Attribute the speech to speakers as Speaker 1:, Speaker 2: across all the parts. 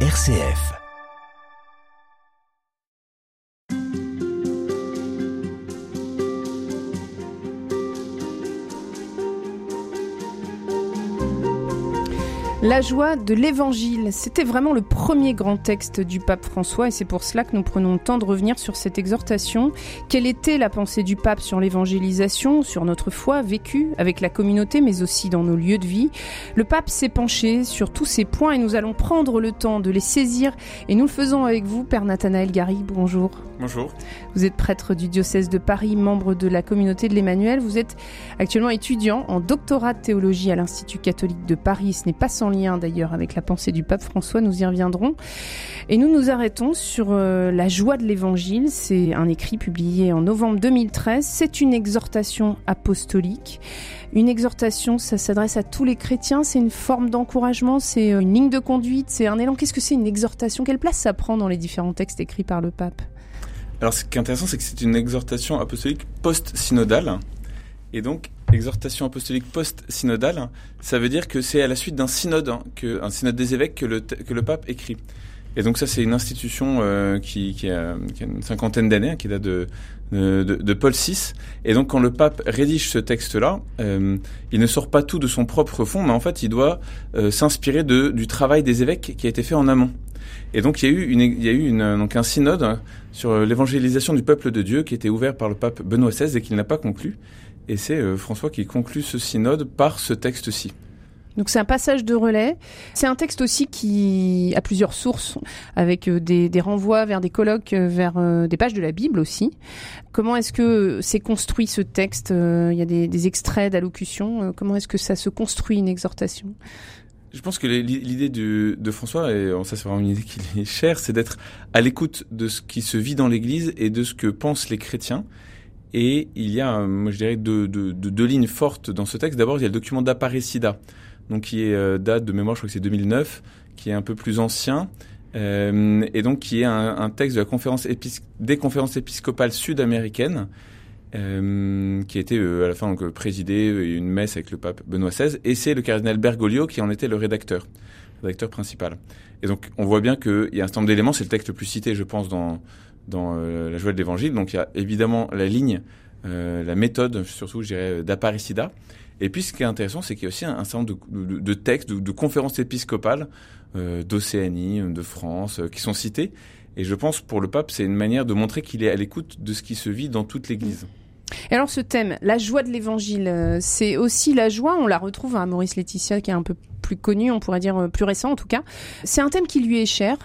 Speaker 1: RCF.
Speaker 2: La joie de l'évangile, c'était vraiment le premier grand texte du pape François et c'est pour cela que nous prenons le temps de revenir sur cette exhortation. Quelle était la pensée du pape sur l'évangélisation, sur notre foi vécue avec la communauté mais aussi dans nos lieux de vie? Le pape s'est penché sur tous ces points et nous allons prendre le temps de les saisir et nous le faisons avec vous, Père Nathanaël Gary. Bonjour.
Speaker 3: Bonjour.
Speaker 2: Vous êtes prêtre du diocèse de Paris, membre de la communauté de l'Emmanuel. Vous êtes actuellement étudiant en doctorat de théologie à l'Institut catholique de Paris. Ce n'est pas sans lien d'ailleurs avec la pensée du pape François, nous y reviendrons. Et nous nous arrêtons sur euh, la joie de l'évangile. C'est un écrit publié en novembre 2013. C'est une exhortation apostolique. Une exhortation, ça s'adresse à tous les chrétiens, c'est une forme d'encouragement, c'est euh, une ligne de conduite, c'est un élan. Qu'est-ce que c'est une exhortation? Quelle place ça prend dans les différents textes écrits par le pape?
Speaker 3: Alors, ce qui est intéressant, c'est que c'est une exhortation apostolique post-synodale. Et donc, exhortation apostolique post-synodale, ça veut dire que c'est à la suite d'un synode, hein, un synode des évêques que le, que le pape écrit. Et donc ça, c'est une institution euh, qui, qui, a, qui, a, une cinquantaine d'années, hein, qui date de, de, de, Paul VI. Et donc quand le pape rédige ce texte-là, euh, il ne sort pas tout de son propre fond, mais en fait, il doit euh, s'inspirer du travail des évêques qui a été fait en amont. Et donc il y a eu, une, il y a eu une, donc un synode sur l'évangélisation du peuple de Dieu qui était ouvert par le pape Benoît XVI et qu'il n'a pas conclu. Et c'est euh, François qui conclut ce synode par ce texte-ci.
Speaker 2: Donc c'est un passage de relais. C'est un texte aussi qui a plusieurs sources, avec euh, des, renvois vers des colloques, euh, vers des pages de la Bible aussi. Comment est-ce que c'est construit ce texte Il y a des, extraits d'allocution. Comment est-ce que ça se construit une exhortation?
Speaker 3: Je pense que l'idée de François, et ça c'est vraiment une idée qui est chère, c'est d'être à l'écoute de ce qui se vit dans l'Église et de ce que pensent les chrétiens. Et il y a, moi je dirais, deux, deux, deux lignes fortes dans ce texte. D'abord, il y a le document d'Aparecida, donc qui est euh, date de mémoire, je crois que c'est 2009, qui est un peu plus ancien, euh, et donc qui est un, texte de la conférence des conférences épiscopales sud-américaines, euh, qui a été à la fin donc, présidé une messe avec le pape Benoît XVI, et c'est le cardinal Bergoglio qui en était le rédacteur, rédacteur principal. Et donc on voit bien qu'il y a un certain nombre d'éléments, c'est le texte le plus cité, je pense, dans, dans la joie de l'évangile. Donc il y a évidemment la ligne, la méthode, surtout, je dirais, d'Aparicida. Et puis ce qui est intéressant, c'est qu'il y a aussi un, certain nombre de, de, textes, de, de, conférences épiscopales d'Océanie, de France, qui sont cités. Et je pense pour le pape, c'est une manière de montrer qu'il est à l'écoute de ce qui se vit dans toute l'Église.
Speaker 2: Et alors ce thème, la joie de l'évangile, euh, c'est aussi la joie, on la retrouve à Maurice Laetitia qui est un peu plus connu, on pourrait dire euh, plus récent en tout cas. C'est un thème qui lui est cher?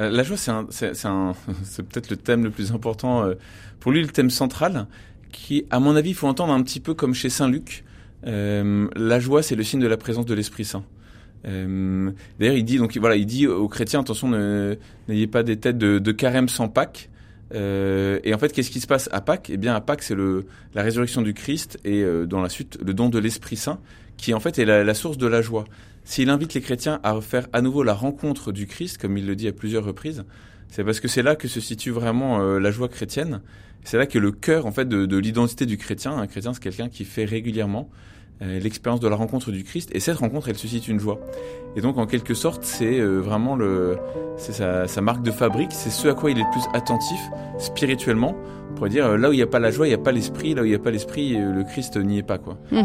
Speaker 3: Euh, la joie, c'est peut-être le thème le plus important, euh, pour lui le thème central, qui à mon avis il faut entendre un petit peu comme chez Saint Luc. Euh, la joie, c'est le signe de la présence de l'Esprit Saint. D'ailleurs, il dit donc voilà, il dit aux chrétiens attention, n'ayez pas des têtes de, carême sans Pâques. Euh, et en fait, qu'est-ce qui se passe à Pâques? Eh bien, à Pâques, c'est la résurrection du Christ et euh, dans la suite le don de l'Esprit Saint, qui en fait est la, la source de la joie. S'il invite les chrétiens à faire à nouveau la rencontre du Christ, comme il le dit à plusieurs reprises, c'est parce que c'est là que se situe vraiment euh, la joie chrétienne. C'est là que le cœur en fait de, de l'identité du chrétien. Un chrétien, c'est quelqu'un qui fait régulièrement euh, l'expérience de la rencontre du Christ. Et cette rencontre, elle suscite une joie. Et donc, en quelque sorte, c'est euh, vraiment le, c'est sa, sa, marque de fabrique. C'est ce à quoi il est le plus attentif spirituellement. On pourrait dire, euh, là où il n'y a pas la joie, il n'y a pas l'esprit. Là où il n'y a pas l'esprit, le Christ n'y est pas, quoi. Mmh.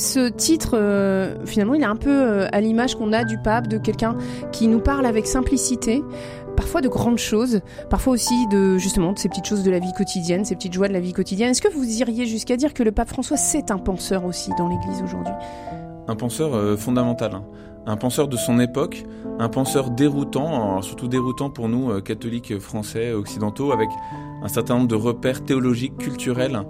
Speaker 2: Ce titre, euh, finalement, il est un peu euh, à l'image qu'on a du pape, de quelqu'un qui nous parle avec simplicité, parfois de grandes choses, parfois aussi de justement de ces petites choses de la vie quotidienne, ces petites joies de la vie quotidienne. Est-ce que vous iriez jusqu'à dire que le pape François c'est un penseur aussi dans l'Église aujourd'hui?
Speaker 3: Un penseur fondamental. Hein. Un penseur de son époque, un penseur déroutant, surtout déroutant pour nous catholiques français occidentaux, avec un certain nombre de repères théologiques, culturels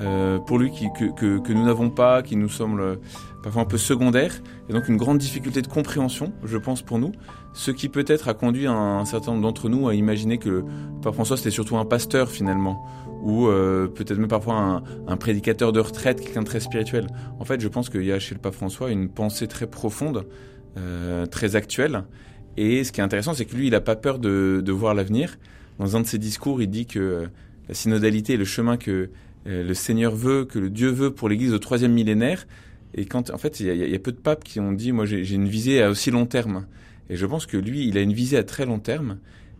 Speaker 3: euh, pour lui qui, que, que, que, nous n'avons pas, qui nous semble parfois un peu secondaire, et donc une grande difficulté de compréhension, je pense, pour nous, ce qui peut-être a conduit un, certain nombre d'entre nous à imaginer que Pape François c'était surtout un pasteur finalement, ou euh, peut-être même parfois un, un, prédicateur de retraite, quelqu'un de très spirituel. En fait, je pense qu'il y a chez le Pape François une pensée très profonde, euh, très actuelle, et ce qui est intéressant, c'est que lui, il n'a pas peur de, de voir l'avenir. Dans un de ses discours, il dit que la synodalité est le chemin que euh, le Seigneur veut, que le Dieu veut pour l'Église au troisième millénaire, et quand, en fait, il y, a peu de papes qui ont dit, moi, j'ai une visée à aussi long terme. Et je pense que lui, il a une visée à très long terme.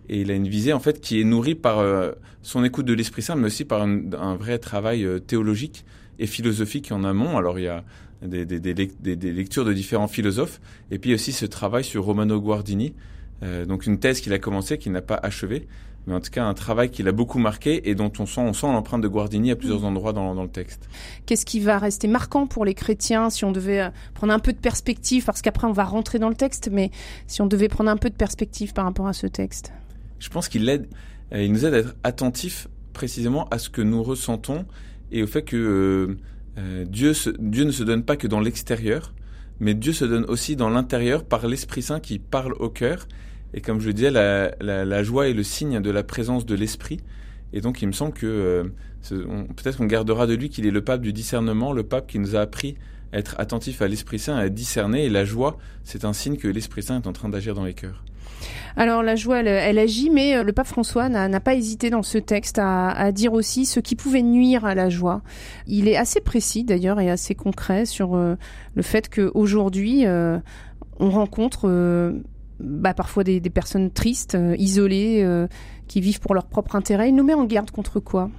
Speaker 3: Et il a une visée, en fait, qui est nourrie par euh, son écoute de l'Esprit Saint, mais aussi par un, vrai travail euh, théologique et philosophique en amont. Alors, il y a des, lectures de différents philosophes. Et puis aussi ce travail sur Romano Guardini. Euh, donc, une thèse qu'il a commencée, qu'il n'a pas achevée mais en tout cas un travail qui l'a beaucoup marqué et dont on sent, on sent l'empreinte de Guardini à plusieurs mm. endroits dans, dans le texte.
Speaker 2: Qu'est-ce qui va rester marquant pour les chrétiens si on devait euh, prendre un peu de perspective, parce qu'après on va rentrer dans le texte, mais si on devait prendre un peu de perspective par rapport à ce texte?
Speaker 3: Je pense qu'il aide, euh, il nous aide à être attentifs précisément à ce que nous ressentons et au fait que euh, Dieu, se, Dieu ne se donne pas que dans l'extérieur, mais Dieu se donne aussi dans l'intérieur par l'Esprit Saint qui parle au cœur et comme je le disais, la, joie est le signe de la présence de l'esprit. Et donc, il me semble que euh, peut-être qu'on gardera de lui qu'il est le pape du discernement, le pape qui nous a appris à être attentif à l'Esprit Saint, à discerner. Et la joie, c'est un signe que l'Esprit Saint est en train d'agir dans les cœurs.
Speaker 2: Alors la joie, elle, agit, mais euh, le pape François n'a pas hésité dans ce texte à, à, dire aussi ce qui pouvait nuire à la joie. Il est assez précis d'ailleurs et assez concret sur euh, le fait qu'aujourd'hui, euh, on rencontre bah, parfois des, des, personnes tristes, euh, isolées, euh, qui vivent pour leur propre intérêt. Il nous met en garde contre quoi?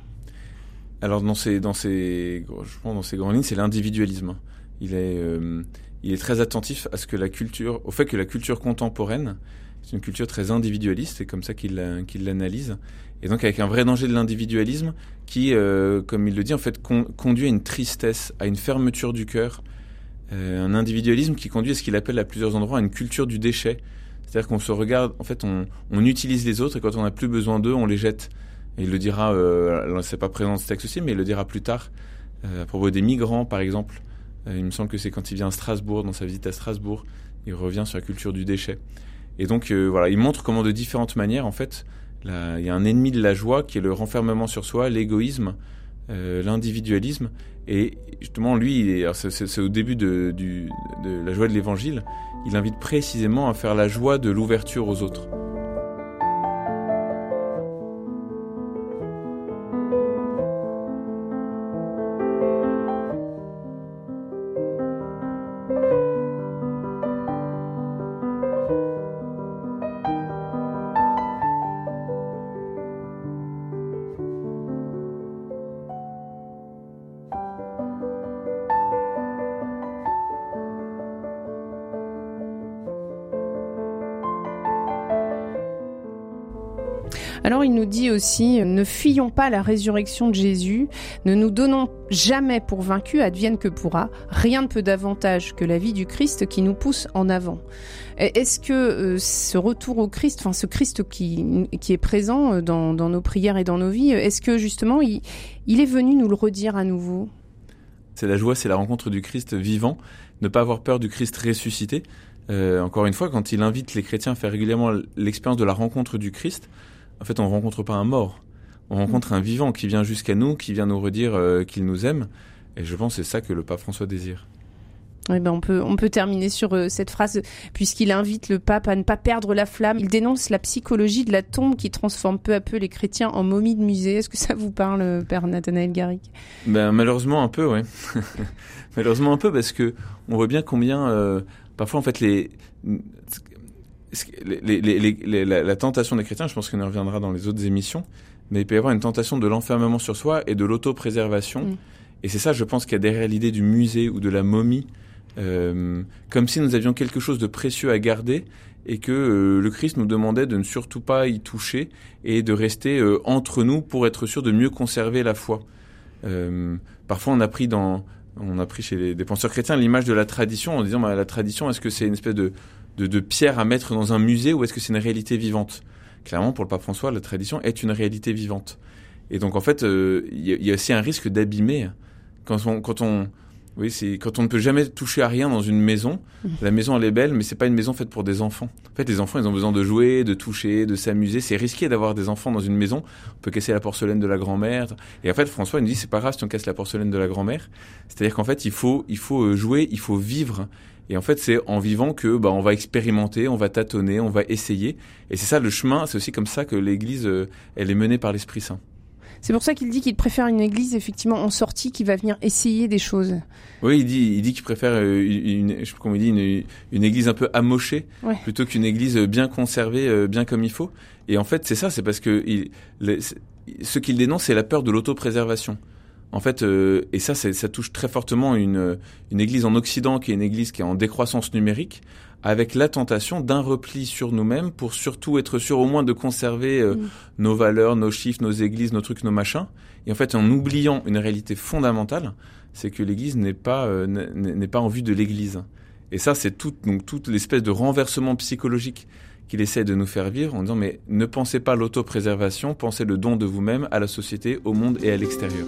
Speaker 3: Alors dans ces, dans ces, je pense dans ces grandes lignes, c'est l'individualisme. Il est, euh, il est très attentif à ce que la culture, au fait que la culture contemporaine, c'est une culture très individualiste, c'est comme ça qu'il qu'il l'analyse, et donc avec un vrai danger de l'individualisme qui, comme il le dit, en fait con, conduit à une tristesse, à une fermeture du cœur, un individualisme qui conduit à ce qu'il appelle à plusieurs endroits une culture du déchet, c'est-à-dire qu'on se regarde, en fait, on, utilise les autres et quand on n'a plus besoin d'eux, on les jette. Et il le dira, euh, c'est pas présent dans ce texte aussi, mais il le dira plus tard euh, à propos des migrants, par exemple. Euh, il me semble que c'est quand il vient à Strasbourg, dans sa visite à Strasbourg, il revient sur la culture du déchet. Et donc euh, voilà, il montre comment de différentes manières, en fait, il y a un ennemi de la joie qui est le renfermement sur soi, l'égoïsme, l'individualisme. Et justement, lui, c'est au début de la joie de l'évangile, il invite précisément à faire la joie de l'ouverture aux autres.
Speaker 2: Nous dit aussi, ne fuyons pas la résurrection de Jésus, ne nous donnons jamais pour vaincus, advienne que pourra, rien ne peut davantage que la vie du Christ qui nous pousse en avant. Est-ce que euh, ce retour au Christ, enfin ce Christ qui, qui est présent euh, dans, nos prières et dans nos vies, est-ce que justement il, il est venu nous le redire à nouveau?
Speaker 3: C'est la joie, c'est la rencontre du Christ vivant, ne pas avoir peur du Christ ressuscité. Euh, encore une fois, quand il invite les chrétiens à faire régulièrement l'expérience de la rencontre du Christ, en fait, on rencontre pas un mort. On rencontre un vivant qui vient jusqu'à nous, qui vient nous redire euh, qu'il nous aime. Et je pense que c'est ça que le pape François désire.
Speaker 2: Eh ben on peut on peut terminer sur euh, cette phrase puisqu'il invite le pape à ne pas perdre la flamme. Il dénonce la psychologie de la tombe qui transforme peu à peu les chrétiens en momies de musée. Est-ce que ça vous parle, père Nathanaël Garrick
Speaker 3: Ben malheureusement un peu, ouais. malheureusement un peu parce que on voit bien combien euh, parfois en fait les les, les, les, la, la, tentation des chrétiens, je pense qu'on y reviendra dans les autres émissions, mais il peut y avoir une tentation de l'enfermement sur soi et de l'autopréservation. Mm. Et c'est ça, je pense, qu'il y a derrière l'idée du musée ou de la momie, euh, comme si nous avions quelque chose de précieux à garder et que euh, le Christ nous demandait de ne surtout pas y toucher et de rester euh, entre nous pour être sûr de mieux conserver la foi. Parfois, on a pris dans, on a pris chez les, des penseurs chrétiens l'image de la tradition en disant bah, la tradition, est-ce que c'est une espèce de de, de pierre à mettre dans un musée ou est-ce que c'est une réalité vivante? Clairement, pour le pape François, la tradition est une réalité vivante. Et donc, en fait, euh, il y, a aussi un risque d'abîmer quand on, quand on, Oui, c'est quand on ne peut jamais toucher à rien dans une maison. La maison elle est belle, mais c'est pas une maison faite pour des enfants. En fait, les enfants, ils ont besoin de jouer, de toucher, de s'amuser. C'est risqué d'avoir des enfants dans une maison. On peut casser la porcelaine de la grand-mère. Et en fait, François il nous dit c'est pas grave si on casse la porcelaine de la grand-mère. C'est-à-dire qu'en fait, il faut il faut euh, jouer, il faut vivre. Et en fait, c'est en vivant que bah, on va expérimenter, on va tâtonner, on va essayer. Et c'est ça le chemin. C'est aussi comme ça que l'Église, euh, elle est menée par l'Esprit Saint.
Speaker 2: C'est pour ça qu'il dit qu'il préfère une église effectivement en sortie qui va venir essayer des choses.
Speaker 3: Oui, il dit, il dit qu'il préfère euh, une, je sais comment il dit, une, une église un peu amochée plutôt qu'une église bien conservée, euh, bien comme il faut. Et en fait, c'est ça, c'est parce que il, ce qu'il dénonce, c'est la peur de l'autopréservation. En fait, euh, et ça, ça touche très fortement une, une église en Occident qui est une église qui est en décroissance numérique, avec la tentation d'un repli sur nous-mêmes pour surtout être sûr au moins de conserver euh, mm. nos valeurs, nos chiffres, nos églises, nos trucs, nos machins. Et en fait, en oubliant une réalité fondamentale, c'est que l'Église n'est pas euh, n'est pas en vue de l'Église. Et ça, c'est tout, donc toute l'espèce de renversement psychologique qu'il essaie de nous faire vivre en disant mais ne pensez pas l'autopréservation, pensez le don de vous-même à la société, au monde et à l'extérieur.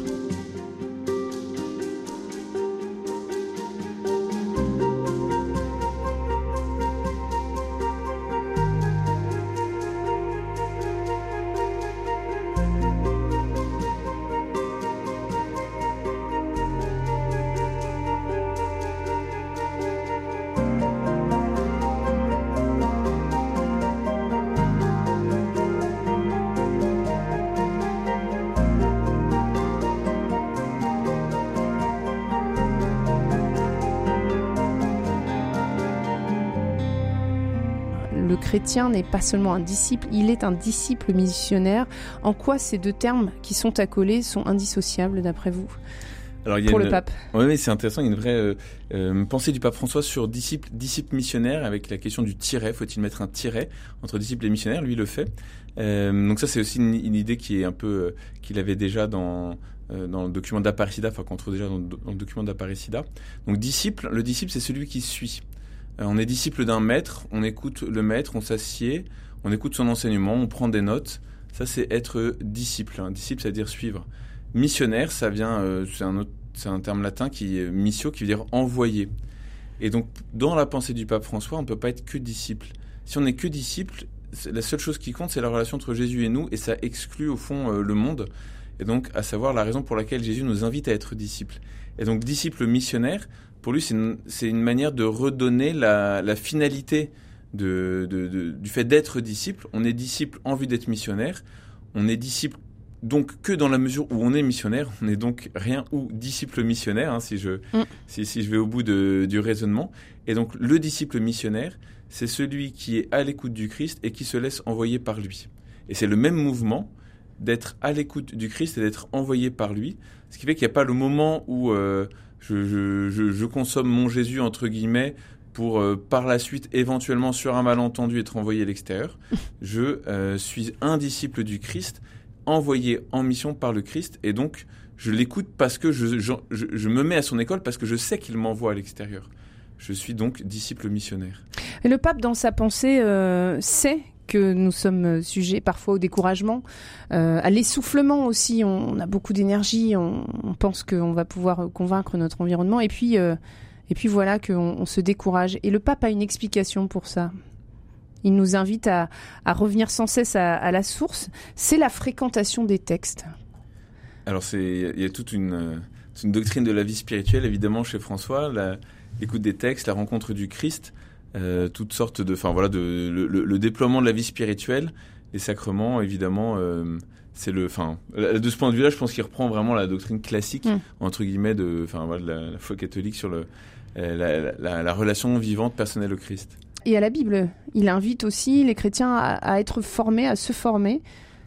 Speaker 2: Chrétien n'est pas seulement un disciple, il est un disciple missionnaire. En quoi ces deux termes qui sont accolés sont indissociables d'après vous? Alors, il y a pour le pape.
Speaker 3: Oui, mais c'est intéressant. Il y a une vraie euh, euh, pensée du pape François sur disciple, disciple missionnaire avec la question du tiret. Faut-il mettre un tiret entre disciple et missionnaire Lui, il le fait. Euh, donc ça, c'est aussi une, idée qui est un peu qu'il avait déjà dans dans le document d'Aparicida, enfin qu'on trouve déjà dans, dans le document d'Aparicida. Donc disciple, le disciple, c'est celui qui suit. Euh, on est disciple d'un maître, on écoute le maître, on s'assied, on écoute son enseignement, on prend des notes. Ça, c'est être disciple. Un disciple, c'est-à-dire suivre. Missionnaire, ça vient, euh, c'est un, terme latin qui est missio, qui veut dire envoyer. Et donc, dans la pensée du pape François, on ne peut pas être que disciple. Si on n'est que disciple, la seule chose qui compte, c'est la relation entre Jésus et nous, et ça exclut au fond euh, le monde. Et donc, à savoir la raison pour laquelle Jésus nous invite à être disciples. Et donc, disciple missionnaire, pour lui, c'est une, manière de redonner la, finalité du fait d'être disciple. On est disciple en vue d'être missionnaire. On est disciple donc que dans la mesure où on est missionnaire. On est donc rien ou disciple missionnaire, hein, si, je, mm. si, je vais au bout du raisonnement. Et donc le disciple missionnaire, c'est celui qui est à l'écoute du Christ et qui se laisse envoyer par lui. Et c'est le même mouvement d'être à l'écoute du Christ et d'être envoyé par lui. Ce qui fait qu'il n'y a pas le moment où euh, je, consomme mon Jésus, entre guillemets, pour euh, par la suite éventuellement sur un malentendu être envoyé à l'extérieur. je euh, suis un disciple du Christ, envoyé en mission par le Christ, et donc je l'écoute parce que je, je, me mets à son école, parce que je sais qu'il m'envoie à l'extérieur. Je suis donc disciple missionnaire.
Speaker 2: Et le pape, dans sa pensée, euh, sait nous sommes sujets parfois au découragement, euh, à l'essoufflement aussi. On, a beaucoup d'énergie, on, pense qu'on va pouvoir convaincre notre environnement, et puis, euh, et puis voilà qu'on on se décourage. Et le pape a une explication pour ça. Il nous invite à, revenir sans cesse à, la source. C'est la fréquentation des textes.
Speaker 3: Alors il y a toute une, doctrine de la vie spirituelle évidemment chez François, l'écoute des textes, la rencontre du Christ. Euh, toutes sortes de, enfin voilà, de, le, déploiement de la vie spirituelle, les sacrements, évidemment, euh, c'est le, enfin, de ce point de vue-là, je pense qu'il reprend vraiment la doctrine classique mm. entre guillemets de, enfin voilà, la, foi catholique sur le, euh, la, relation vivante personnelle au Christ.
Speaker 2: Et à la Bible, il invite aussi les chrétiens à, être formés, à se former.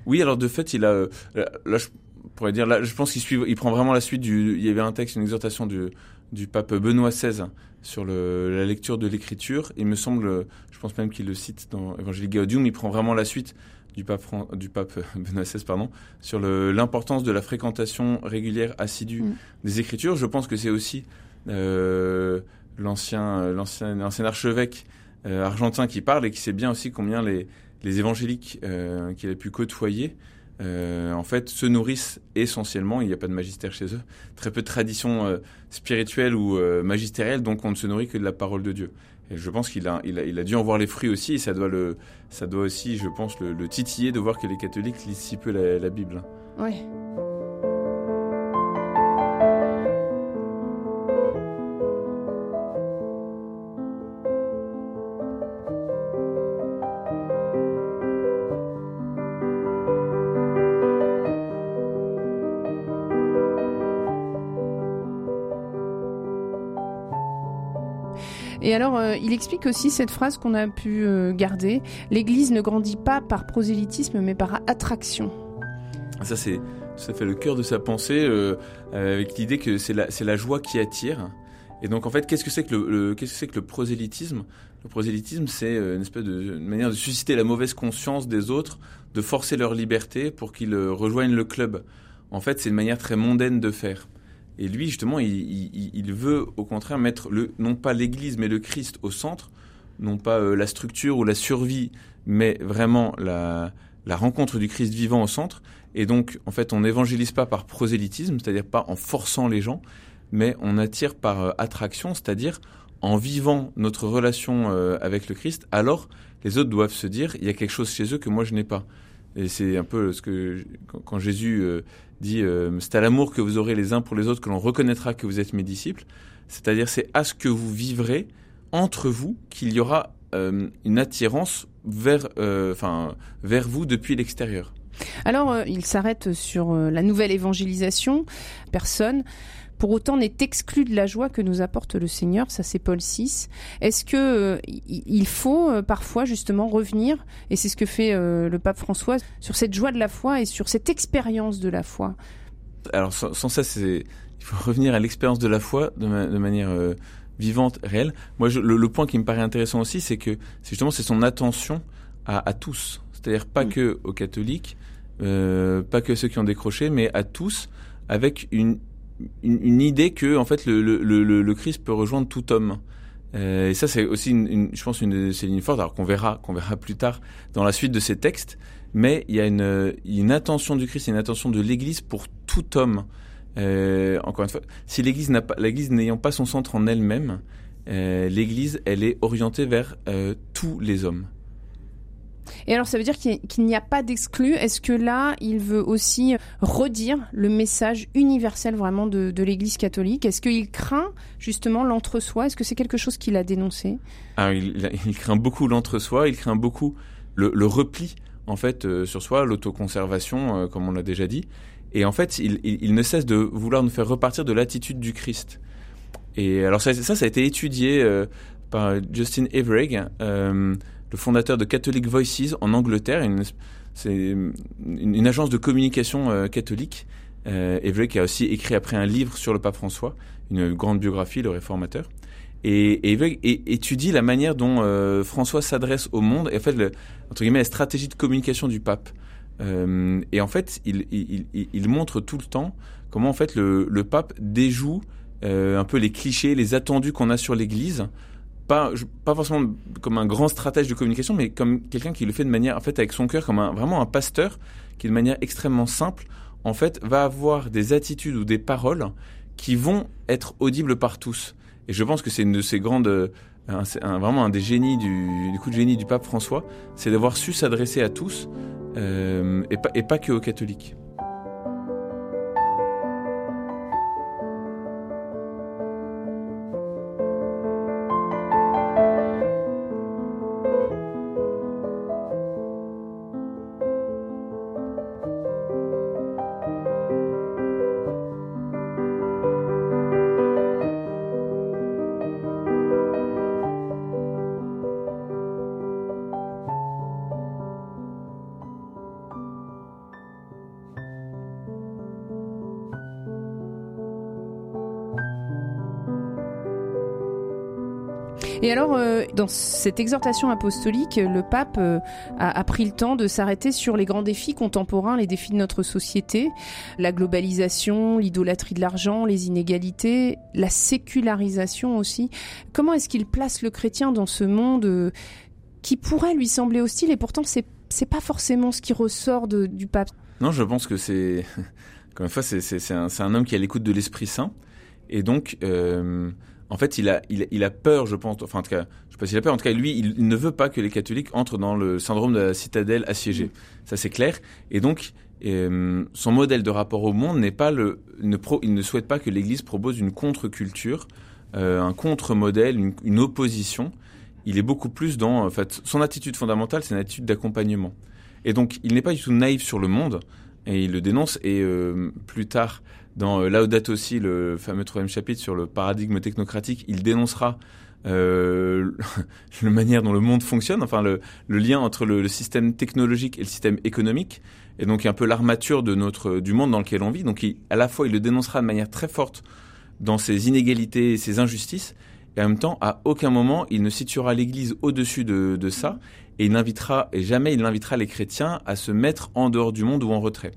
Speaker 3: Oui, alors de fait, il a, là, je pourrais dire, là, je pense qu'il suit, il prend vraiment la suite du, il y avait un texte, une exhortation du, du pape Benoît XVI sur le, la lecture de l'écriture. Il me semble, je pense même qu'il le cite dans Evangelii Gaudium, il prend vraiment la suite du pape, du pape Benoît XVI pardon, sur l'importance de la fréquentation régulière, assidue mm. des écritures. Je pense que c'est aussi euh, l'ancien, l'ancien, archevêque euh, argentin qui parle et qui sait bien aussi combien les, les évangéliques euh, qu'il a pu côtoyer euh, en fait, se nourrissent essentiellement, il n'y a pas de magistère chez eux, très peu de tradition euh, spirituelle ou euh, magistérielle, donc on ne se nourrit que de la parole de Dieu. Et je pense qu'il a, dû en voir les fruits aussi, et ça doit, le, ça doit aussi, je pense, le, le titiller de voir que les catholiques lisent si peu la, la Bible.
Speaker 2: Oui. Et alors, euh, il explique aussi cette phrase qu'on a pu euh, garder L'Église ne grandit pas par prosélytisme, mais par attraction.
Speaker 3: Ça, c'est ça fait le cœur de sa pensée, euh, avec l'idée que c'est la, la joie qui attire. Et donc, en fait, qu'est-ce que c'est que le, le qu'est-ce que c'est que le prosélytisme? Le prosélytisme, c'est une espèce de une manière de susciter la mauvaise conscience des autres, de forcer leur liberté pour qu'ils rejoignent le club. En fait, c'est une manière très mondaine de faire. Et lui, justement, il, veut au contraire mettre le, non pas l'Église, mais le Christ au centre, non pas euh, la structure ou la survie, mais vraiment la, rencontre du Christ vivant au centre. Et donc, en fait, on n'évangélise pas par prosélytisme, c'est-à-dire pas en forçant les gens, mais on attire par euh, attraction, c'est-à-dire en vivant notre relation euh, avec le Christ, alors les autres doivent se dire, il y a quelque chose chez eux que moi je n'ai pas. Et c'est un peu ce que quand Jésus dit euh, c'est à l'amour que vous aurez les uns pour les autres que l'on reconnaîtra que vous êtes mes disciples. C'est-à-dire c'est à ce que vous vivrez entre vous qu'il y aura euh, une attirance vers, enfin, vers vous depuis l'extérieur.
Speaker 2: Alors, il s'arrête sur la nouvelle évangélisation. Personne pour autant n'est exclu de la joie que nous apporte le Seigneur, ça c'est Paul VI. Est-ce que euh, il faut euh, parfois justement revenir, et c'est ce que fait euh, le pape François, sur cette joie de la foi et sur cette expérience de la foi?
Speaker 3: Alors sans, ça, c'est il faut revenir à l'expérience de la foi de, manière vivante, réelle. Moi, le, point qui me paraît intéressant aussi, c'est que justement c'est son attention à, tous, c'est-à-dire pas mm. que aux catholiques, pas que ceux qui ont décroché, mais à tous, avec une une, idée que en fait le, Christ peut rejoindre tout homme. Euh, et ça c'est aussi je pense une c'est une forte alors qu'on verra qu'on verra plus tard dans la suite de ces textes. Mais il y a une, une attention du Christ, une attention de l'Église pour tout homme. Euh, encore une fois, si l'Église n'ayant pas son centre en elle-même, euh, l'Église elle est orientée vers tous les hommes.
Speaker 2: Et alors, ça veut dire qu'il n'y a pas d'exclus. Est-ce que là, il veut aussi redire le message universel vraiment de, l'Église catholique? Est-ce qu'il craint justement l'entre-soi? Est-ce que c'est quelque chose qu'il a dénoncé?
Speaker 3: Ah, il, craint beaucoup l'entre-soi, il craint beaucoup le, repli en fait euh, sur soi, l'autoconservation, euh, comme on l'a déjà dit. Et en fait, il, ne cesse de vouloir nous faire repartir de l'attitude du Christ. Et alors ça, ça, ça a été étudié euh, par Justin Everegg le fondateur de Catholic Voices en Angleterre. C'est une, agence de communication euh, catholique. Euh, qui a aussi écrit après un livre sur le pape François, une grande biographie, le réformateur. Et, étudie la manière dont euh, François s'adresse au monde et en fait, entre guillemets, la stratégie de communication du pape. Euh, et en fait, il, montre tout le temps comment en fait le, pape déjoue un peu les clichés, les attendus qu'on a sur l'Église pas, pas forcément comme un grand stratège de communication, mais comme quelqu'un qui le fait de manière, en fait, avec son cœur, comme un, vraiment un pasteur, qui de manière extrêmement simple, en fait, va avoir des attitudes ou des paroles qui vont être audibles par tous. Et je pense que c'est une de ces grandes, euh, un, vraiment un des génies du, du coup de génie du pape François, c'est d'avoir su s'adresser à tous euh, et, pas, et pas que aux catholiques.
Speaker 2: Dans cette exhortation apostolique, le pape euh, a, pris le temps de s'arrêter sur les grands défis contemporains, les défis de notre société, la globalisation, l'idolâtrie de l'argent, les inégalités, la sécularisation aussi. Comment est-ce qu'il place le chrétien dans ce monde euh, qui pourrait lui sembler hostile et pourtant c'est c'est pas forcément ce qui ressort du pape?
Speaker 3: Non, je pense que c'est, encore une fois, c'est un, un, homme qui est à l'écoute de l'Esprit Saint. Et donc, euh, en fait, il a, il, il, a peur, je pense, enfin, en tout cas, je sais pas s'il a peur, en tout cas, lui, il, ne veut pas que les catholiques entrent dans le syndrome de la citadelle assiégée. Ça, c'est clair. Et donc, euh, son modèle de rapport au monde n'est pas le, ne pro, il ne souhaite pas que l'Église propose une contre-culture, euh, un contre-modèle, une, une, opposition. Il est beaucoup plus dans, en fait, son attitude fondamentale, c'est une attitude d'accompagnement. Et donc, il n'est pas du tout naïf sur le monde, et il le dénonce. Et euh, plus tard, dans euh, Laudato aussi, le fameux troisième chapitre sur le paradigme technocratique, il dénoncera euh, la manière dont le monde fonctionne, enfin le, lien entre le, système technologique et le système économique, et donc un peu l'armature de notre du monde dans lequel on vit. Donc à la fois, il le dénoncera de manière très forte dans ses inégalités et ses injustices, et en même temps, à aucun moment, il ne situera l'Église au-dessus de, de ça, et il n'invitera et jamais il n'invitera les chrétiens à se mettre en dehors du monde ou en retrait.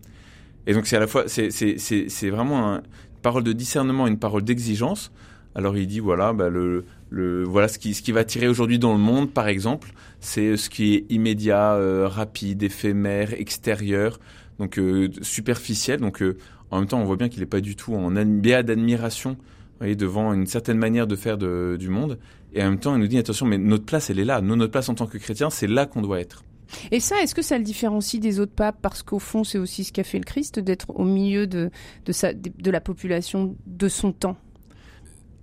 Speaker 3: Et donc c'est à la fois c'est c'est c'est vraiment une parole de discernement, une parole d'exigence. Alors il dit voilà bah, le le voilà ce qui ce qui va tirer aujourd'hui dans le monde par exemple, c'est ce qui est immédiat, euh, rapide, éphémère, extérieur, donc euh, superficiel. Donc euh, en même temps on voit bien qu'il n'est pas du tout en béat d'admiration devant une certaine manière de faire de, du monde. Et en même temps, il nous dit attention, mais notre place, elle est là. Nous, notre place en tant que chrétiens, c'est là qu'on doit être.
Speaker 2: Et ça, est-ce que ça le différencie des autres papes? Parce qu'au fond, c'est aussi ce qu'a fait le Christ, d'être au milieu de, de, sa, de la population de son temps.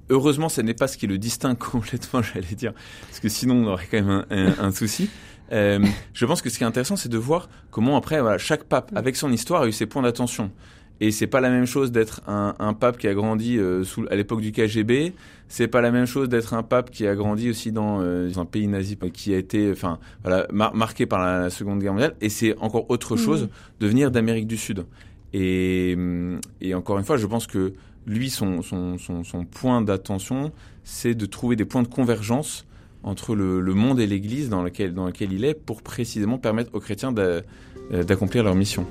Speaker 3: Heureusement, ce n'est pas ce qui le distingue complètement, j'allais dire, parce que sinon on aurait quand même un, un, un souci. Euh, je pense que ce qui est intéressant, c'est de voir comment après, voilà, chaque pape, mm. avec son histoire, a eu ses points d'attention. Et c'est pas la même chose d'être un, un, pape qui a grandi euh, sous, à l'époque du KGB. C'est pas la même chose d'être un pape qui a grandi aussi dans, euh, un pays nazi qui a été, enfin, voilà, mar marqué par la Seconde Guerre mondiale. Et c'est encore autre mmh. chose de venir d'Amérique du Sud. Et, et, encore une fois, je pense que lui, son, son, son, son point d'attention, c'est de trouver des points de convergence entre le, le monde et l'Église dans lequel, dans lequel il est pour précisément permettre aux chrétiens euh, d'accomplir leur mission.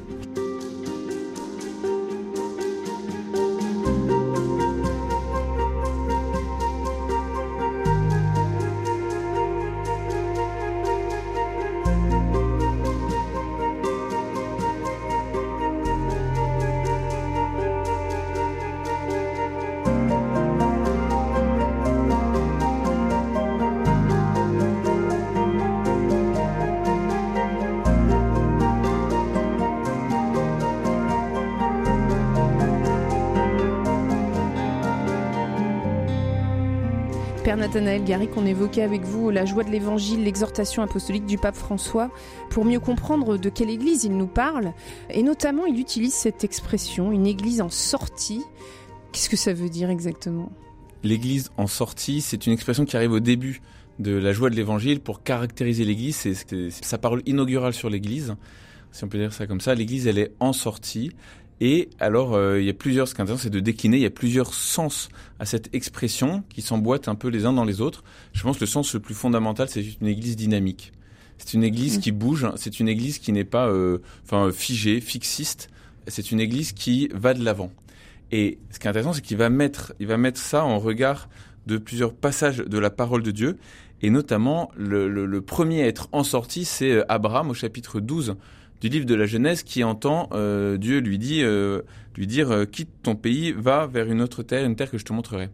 Speaker 2: Père Nathanaël Garrick, on évoquait avec vous la joie de l'évangile, l'exhortation apostolique du pape François, pour mieux comprendre de quelle église il nous parle. Et notamment, il utilise cette expression, une église en sortie. Qu'est-ce que ça veut dire exactement?
Speaker 3: L'église en sortie, c'est une expression qui arrive au début de la joie de l'évangile pour caractériser l'église. C'est sa parole inaugurale sur l'église, si on peut dire ça comme ça. L'église, elle est en sortie. Et alors, euh, il y a plusieurs, ce qui est intéressant, c'est de décliner, il y a plusieurs sens à cette expression qui s'emboîtent un peu les uns dans les autres. Je pense que le sens le plus fondamental, c'est une église dynamique. C'est une église mmh. qui bouge, c'est une église qui n'est pas euh, enfin figée, fixiste, c'est une église qui va de l'avant. Et ce qui est intéressant, c'est qu'il va mettre, il va mettre ça en regard de plusieurs passages de la parole de Dieu, et notamment le, le, le premier à être en sortie, c'est euh, Abraham au chapitre 12 du livre de la Genèse qui entend euh, Dieu lui dit euh, lui dire euh, quitte ton pays, va vers une autre terre, une terre que je te montrerai.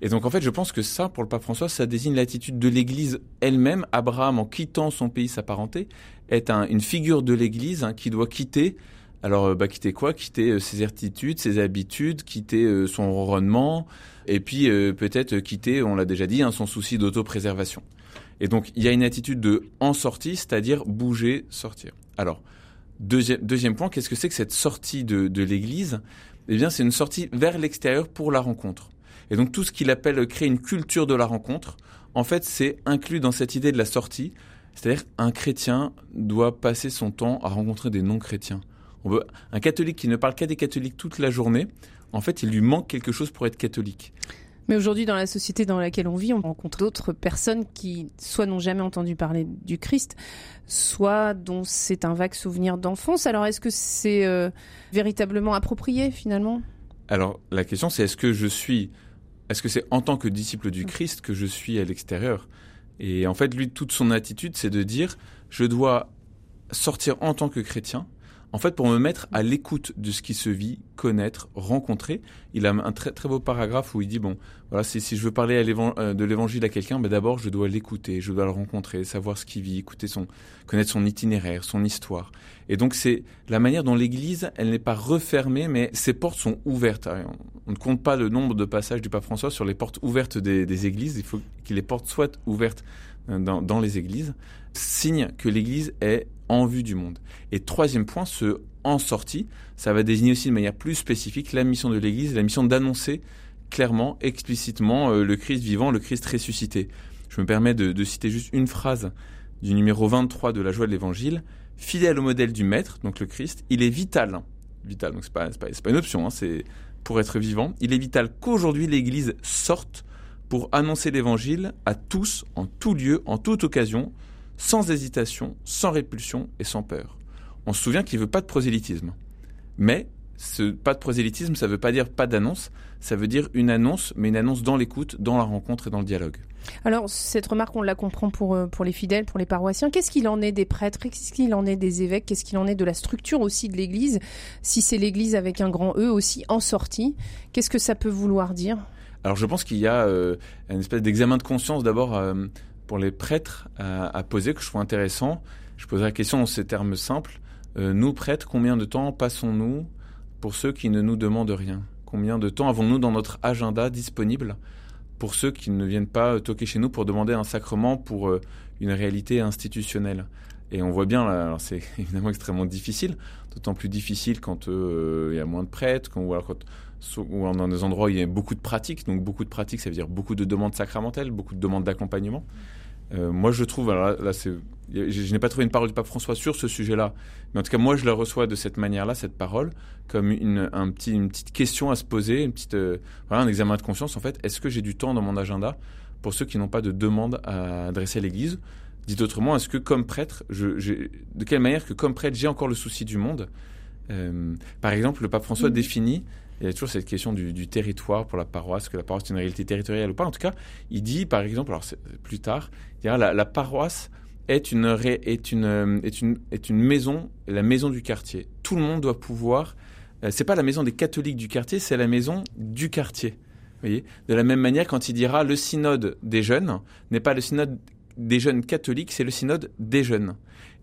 Speaker 3: Et donc en fait, je pense que ça, pour le pape François, ça désigne l'attitude de l'Église elle-même. Abraham, en quittant son pays, sa parenté, est un, une figure de l'Église hein, qui doit quitter. Alors, bah, quitter quoi? Quitter ses certitudes, ses habitudes, quitter son ronronnement, et puis peut-être quitter, on l'a déjà dit, hein, son souci d'autopréservation. Et donc, il y a une attitude de en sortie, c'est-à-dire bouger, sortir. Alors, deuxième, deuxième point, qu'est-ce que c'est que cette sortie de, de l'Église? Eh bien, c'est une sortie vers l'extérieur pour la rencontre. Et donc, tout ce qu'il appelle créer une culture de la rencontre, en fait, c'est inclus dans cette idée de la sortie. C'est-à-dire, un chrétien doit passer son temps à rencontrer des non-chrétiens. On veut, un catholique qui ne parle qu'à des catholiques toute la journée, en fait, il lui manque quelque chose pour être catholique.
Speaker 2: Mais aujourd'hui, dans la société dans laquelle on vit, on rencontre d'autres personnes qui soit n'ont jamais entendu parler du Christ, soit dont c'est un vague souvenir d'enfance. Alors, est-ce que c'est euh, véritablement approprié finalement?
Speaker 3: Alors, la question, c'est est-ce que je suis, est-ce que c'est en tant que disciple du Christ que je suis à l'extérieur? Et en fait, lui, toute son attitude, c'est de dire, je dois sortir en tant que chrétien, en fait, pour me mettre à l'écoute de ce qui se vit, connaître, rencontrer. Il a un très très beau paragraphe où il dit bon, voilà, si, si je veux parler à euh, de l'évangile à quelqu'un, ben d'abord je dois l'écouter, je dois le rencontrer, savoir ce qu'il vit, écouter son, connaître son itinéraire, son histoire. Et donc c'est la manière dont l'Église, elle n'est pas refermée, mais ses portes sont ouvertes. On ne compte pas le nombre de passages du pape François sur les portes ouvertes des, des églises. Il faut que les portes soient ouvertes euh, dans, dans les églises. Signe que l'Église est en vue du monde. Et troisième point, ce en sortie, ça va désigner aussi de manière plus spécifique la mission de l'Église, la mission d'annoncer clairement, explicitement euh, le Christ vivant, le Christ ressuscité. Je me permets de, citer juste une phrase du numéro 23 de la joie de l'Évangile. Fidèle au modèle du Maître, donc le Christ, il est vital. Vital, donc c'est pas, pas, une option, hein, c'est pour être vivant. Il est vital qu'aujourd'hui l'Église sorte pour annoncer l'Évangile à tous, en tout lieu, en toute occasion, sans hésitation, sans répulsion et sans peur. On se souvient qu'il veut pas de prosélytisme. Mais ce pas de prosélytisme, ça veut pas dire pas d'annonce, ça veut dire une annonce, mais une annonce dans l'écoute, dans la rencontre et dans le dialogue.
Speaker 2: Alors, cette remarque, on la comprend pour, euh, pour les fidèles, pour les paroissiens. Qu'est-ce qu'il en est des prêtres? Qu'est-ce qu'il en est des évêques? Qu'est-ce qu'il en est de la structure aussi de l'Église? Si c'est l'Église avec un grand E aussi en sortie, qu'est-ce que ça peut vouloir dire?
Speaker 3: Alors, je pense qu'il y a euh, une espèce d'examen de conscience d'abord. Euh, pour les prêtres à, poser que je trouve intéressant. Je poserai la question en ces termes simples. Euh, nous, prêtres, combien de temps passons-nous pour ceux qui ne nous demandent rien? Combien de temps avons-nous dans notre agenda disponible pour ceux qui ne viennent pas toquer chez nous pour demander un sacrement pour euh, une réalité institutionnelle? Et on voit bien, c'est évidemment extrêmement difficile, d'autant plus difficile quand euh, il y a moins de prêtres, ou alors quand ou dans des endroits où il y a beaucoup de pratiques. Donc beaucoup de pratiques, ça veut dire beaucoup de demandes sacramentelles, beaucoup de demandes d'accompagnement. Euh, moi, je trouve, alors là, c'est, je, n'ai pas trouvé une parole du pape François sur ce sujet-là, mais en tout cas, moi, je la reçois de cette manière-là, cette parole, comme une, un petit, une petite question à se poser, une petite, euh, voilà, un examen de conscience. En fait, est-ce que j'ai du temps dans mon agenda pour ceux qui n'ont pas de demande à adresser à l'Église? Dit autrement, est-ce que comme prêtre, je, de quelle manière que comme prêtre, j'ai encore le souci du monde? Euh, Par exemple, le pape François mmh. définit il y a toujours cette question du, territoire pour la paroisse, que la paroisse est une réalité territoriale ou pas. En tout cas, il dit, par exemple, alors plus tard, la, paroisse est une, est, une, est, une, est une maison, la maison du quartier. Tout le monde doit pouvoir. Euh, c'est pas la maison des catholiques du quartier, c'est la maison du quartier. Vous voyez? De la même manière, quand il dira le synode des jeunes n'est pas le synode des jeunes catholiques, c'est le synode des jeunes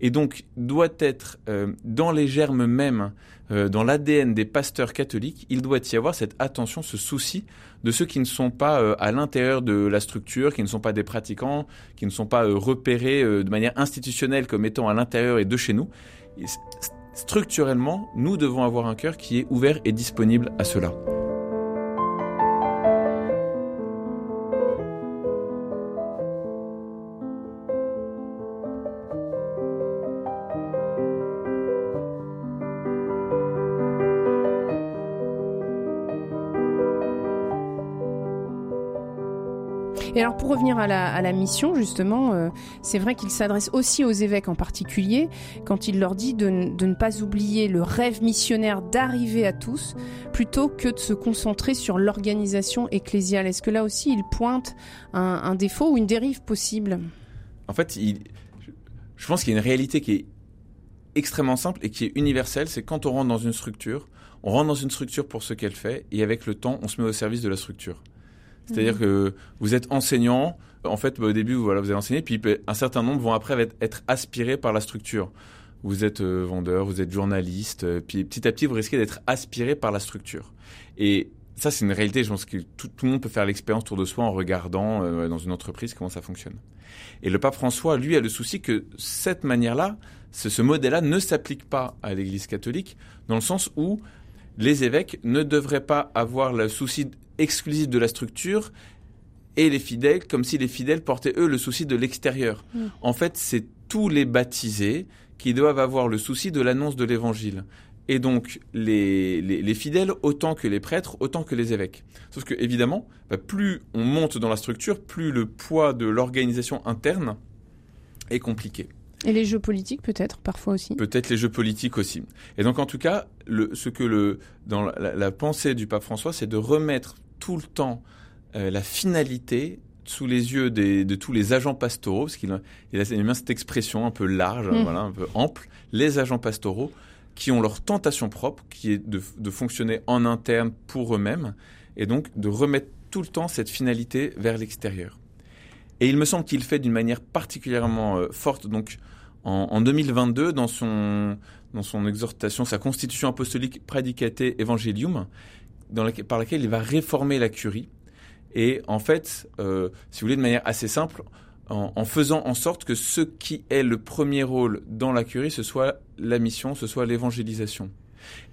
Speaker 3: et donc doit être euh, dans les germes mêmes, euh, dans l'ADN des pasteurs catholiques, il doit y avoir cette attention, ce souci de ceux qui ne sont pas euh, à l'intérieur de la structure, qui ne sont pas des pratiquants, qui ne sont pas repérés de manière institutionnelle comme étant à l'intérieur et de chez nous. structurellement, nous devons avoir un cœur qui est ouvert et disponible à cela.
Speaker 2: Et alors pour revenir à la, mission, justement, euh, c'est vrai qu'il s'adresse aussi aux évêques en particulier, quand il leur dit de, ne pas oublier le rêve missionnaire d'arriver à tous, plutôt que de se concentrer sur l'organisation ecclésiale. Est-ce que là aussi il pointe un, défaut ou une dérive possible?
Speaker 3: En fait, je pense qu'il y a une réalité qui est extrêmement simple et qui est universelle, c'est quand on rentre dans une structure, on rentre dans une structure pour ce qu'elle fait, et avec le temps, on se met au service de la structure. C'est-à-dire mhm. que vous êtes enseignant, en fait, au début, voilà, vous allez enseigner, puis un certain nombre vont après être, aspirés par la structure. Vous êtes euh, vendeur, vous êtes journaliste, euh, puis petit à petit, vous risquez d'être aspiré par la structure. Et ça, c'est une réalité. Je pense que tout, le monde peut faire l'expérience autour de soi en regardant euh, dans une entreprise comment ça fonctionne. Et le pape François, lui, a le souci que cette manière-là, ce, ce modèle-là ne s'applique pas à l'Église catholique, dans le sens où les évêques ne devraient pas avoir le souci exclusif de la structure et les fidèles, comme si les fidèles portaient eux le souci de l'extérieur. Mm. En fait, c'est tous les baptisés qui doivent avoir le souci de l'annonce de l'évangile. Et donc, les, les, fidèles, autant que les prêtres, autant que les évêques. Sauf que, évidemment, bah, plus on monte dans la structure, plus le poids de l'organisation interne est compliqué.
Speaker 2: Et les jeux politiques peut-être parfois aussi.
Speaker 3: Peut-être les jeux politiques aussi. Et donc en tout cas, le, ce que le dans la, pensée du pape François, c'est de remettre tout le temps euh, la finalité sous les yeux des, de tous les agents pastoraux, parce qu'il il a, bien cette expression un peu large, mm. voilà, un peu ample, les agents pastoraux qui ont leur tentation propre, qui est de, de fonctionner en interne pour eux-mêmes, et donc de remettre tout le temps cette finalité vers l'extérieur. Et il me semble qu'il fait d'une manière particulièrement euh, forte, donc en, en, 2022, dans son, dans son exhortation, sa constitution apostolique Predicate Evangelium, par laquelle il va réformer la curie. Et en fait, euh, si vous voulez, de manière assez simple, en, faisant en sorte que ce qui est le premier rôle dans la curie, ce soit la mission, ce soit l'évangélisation.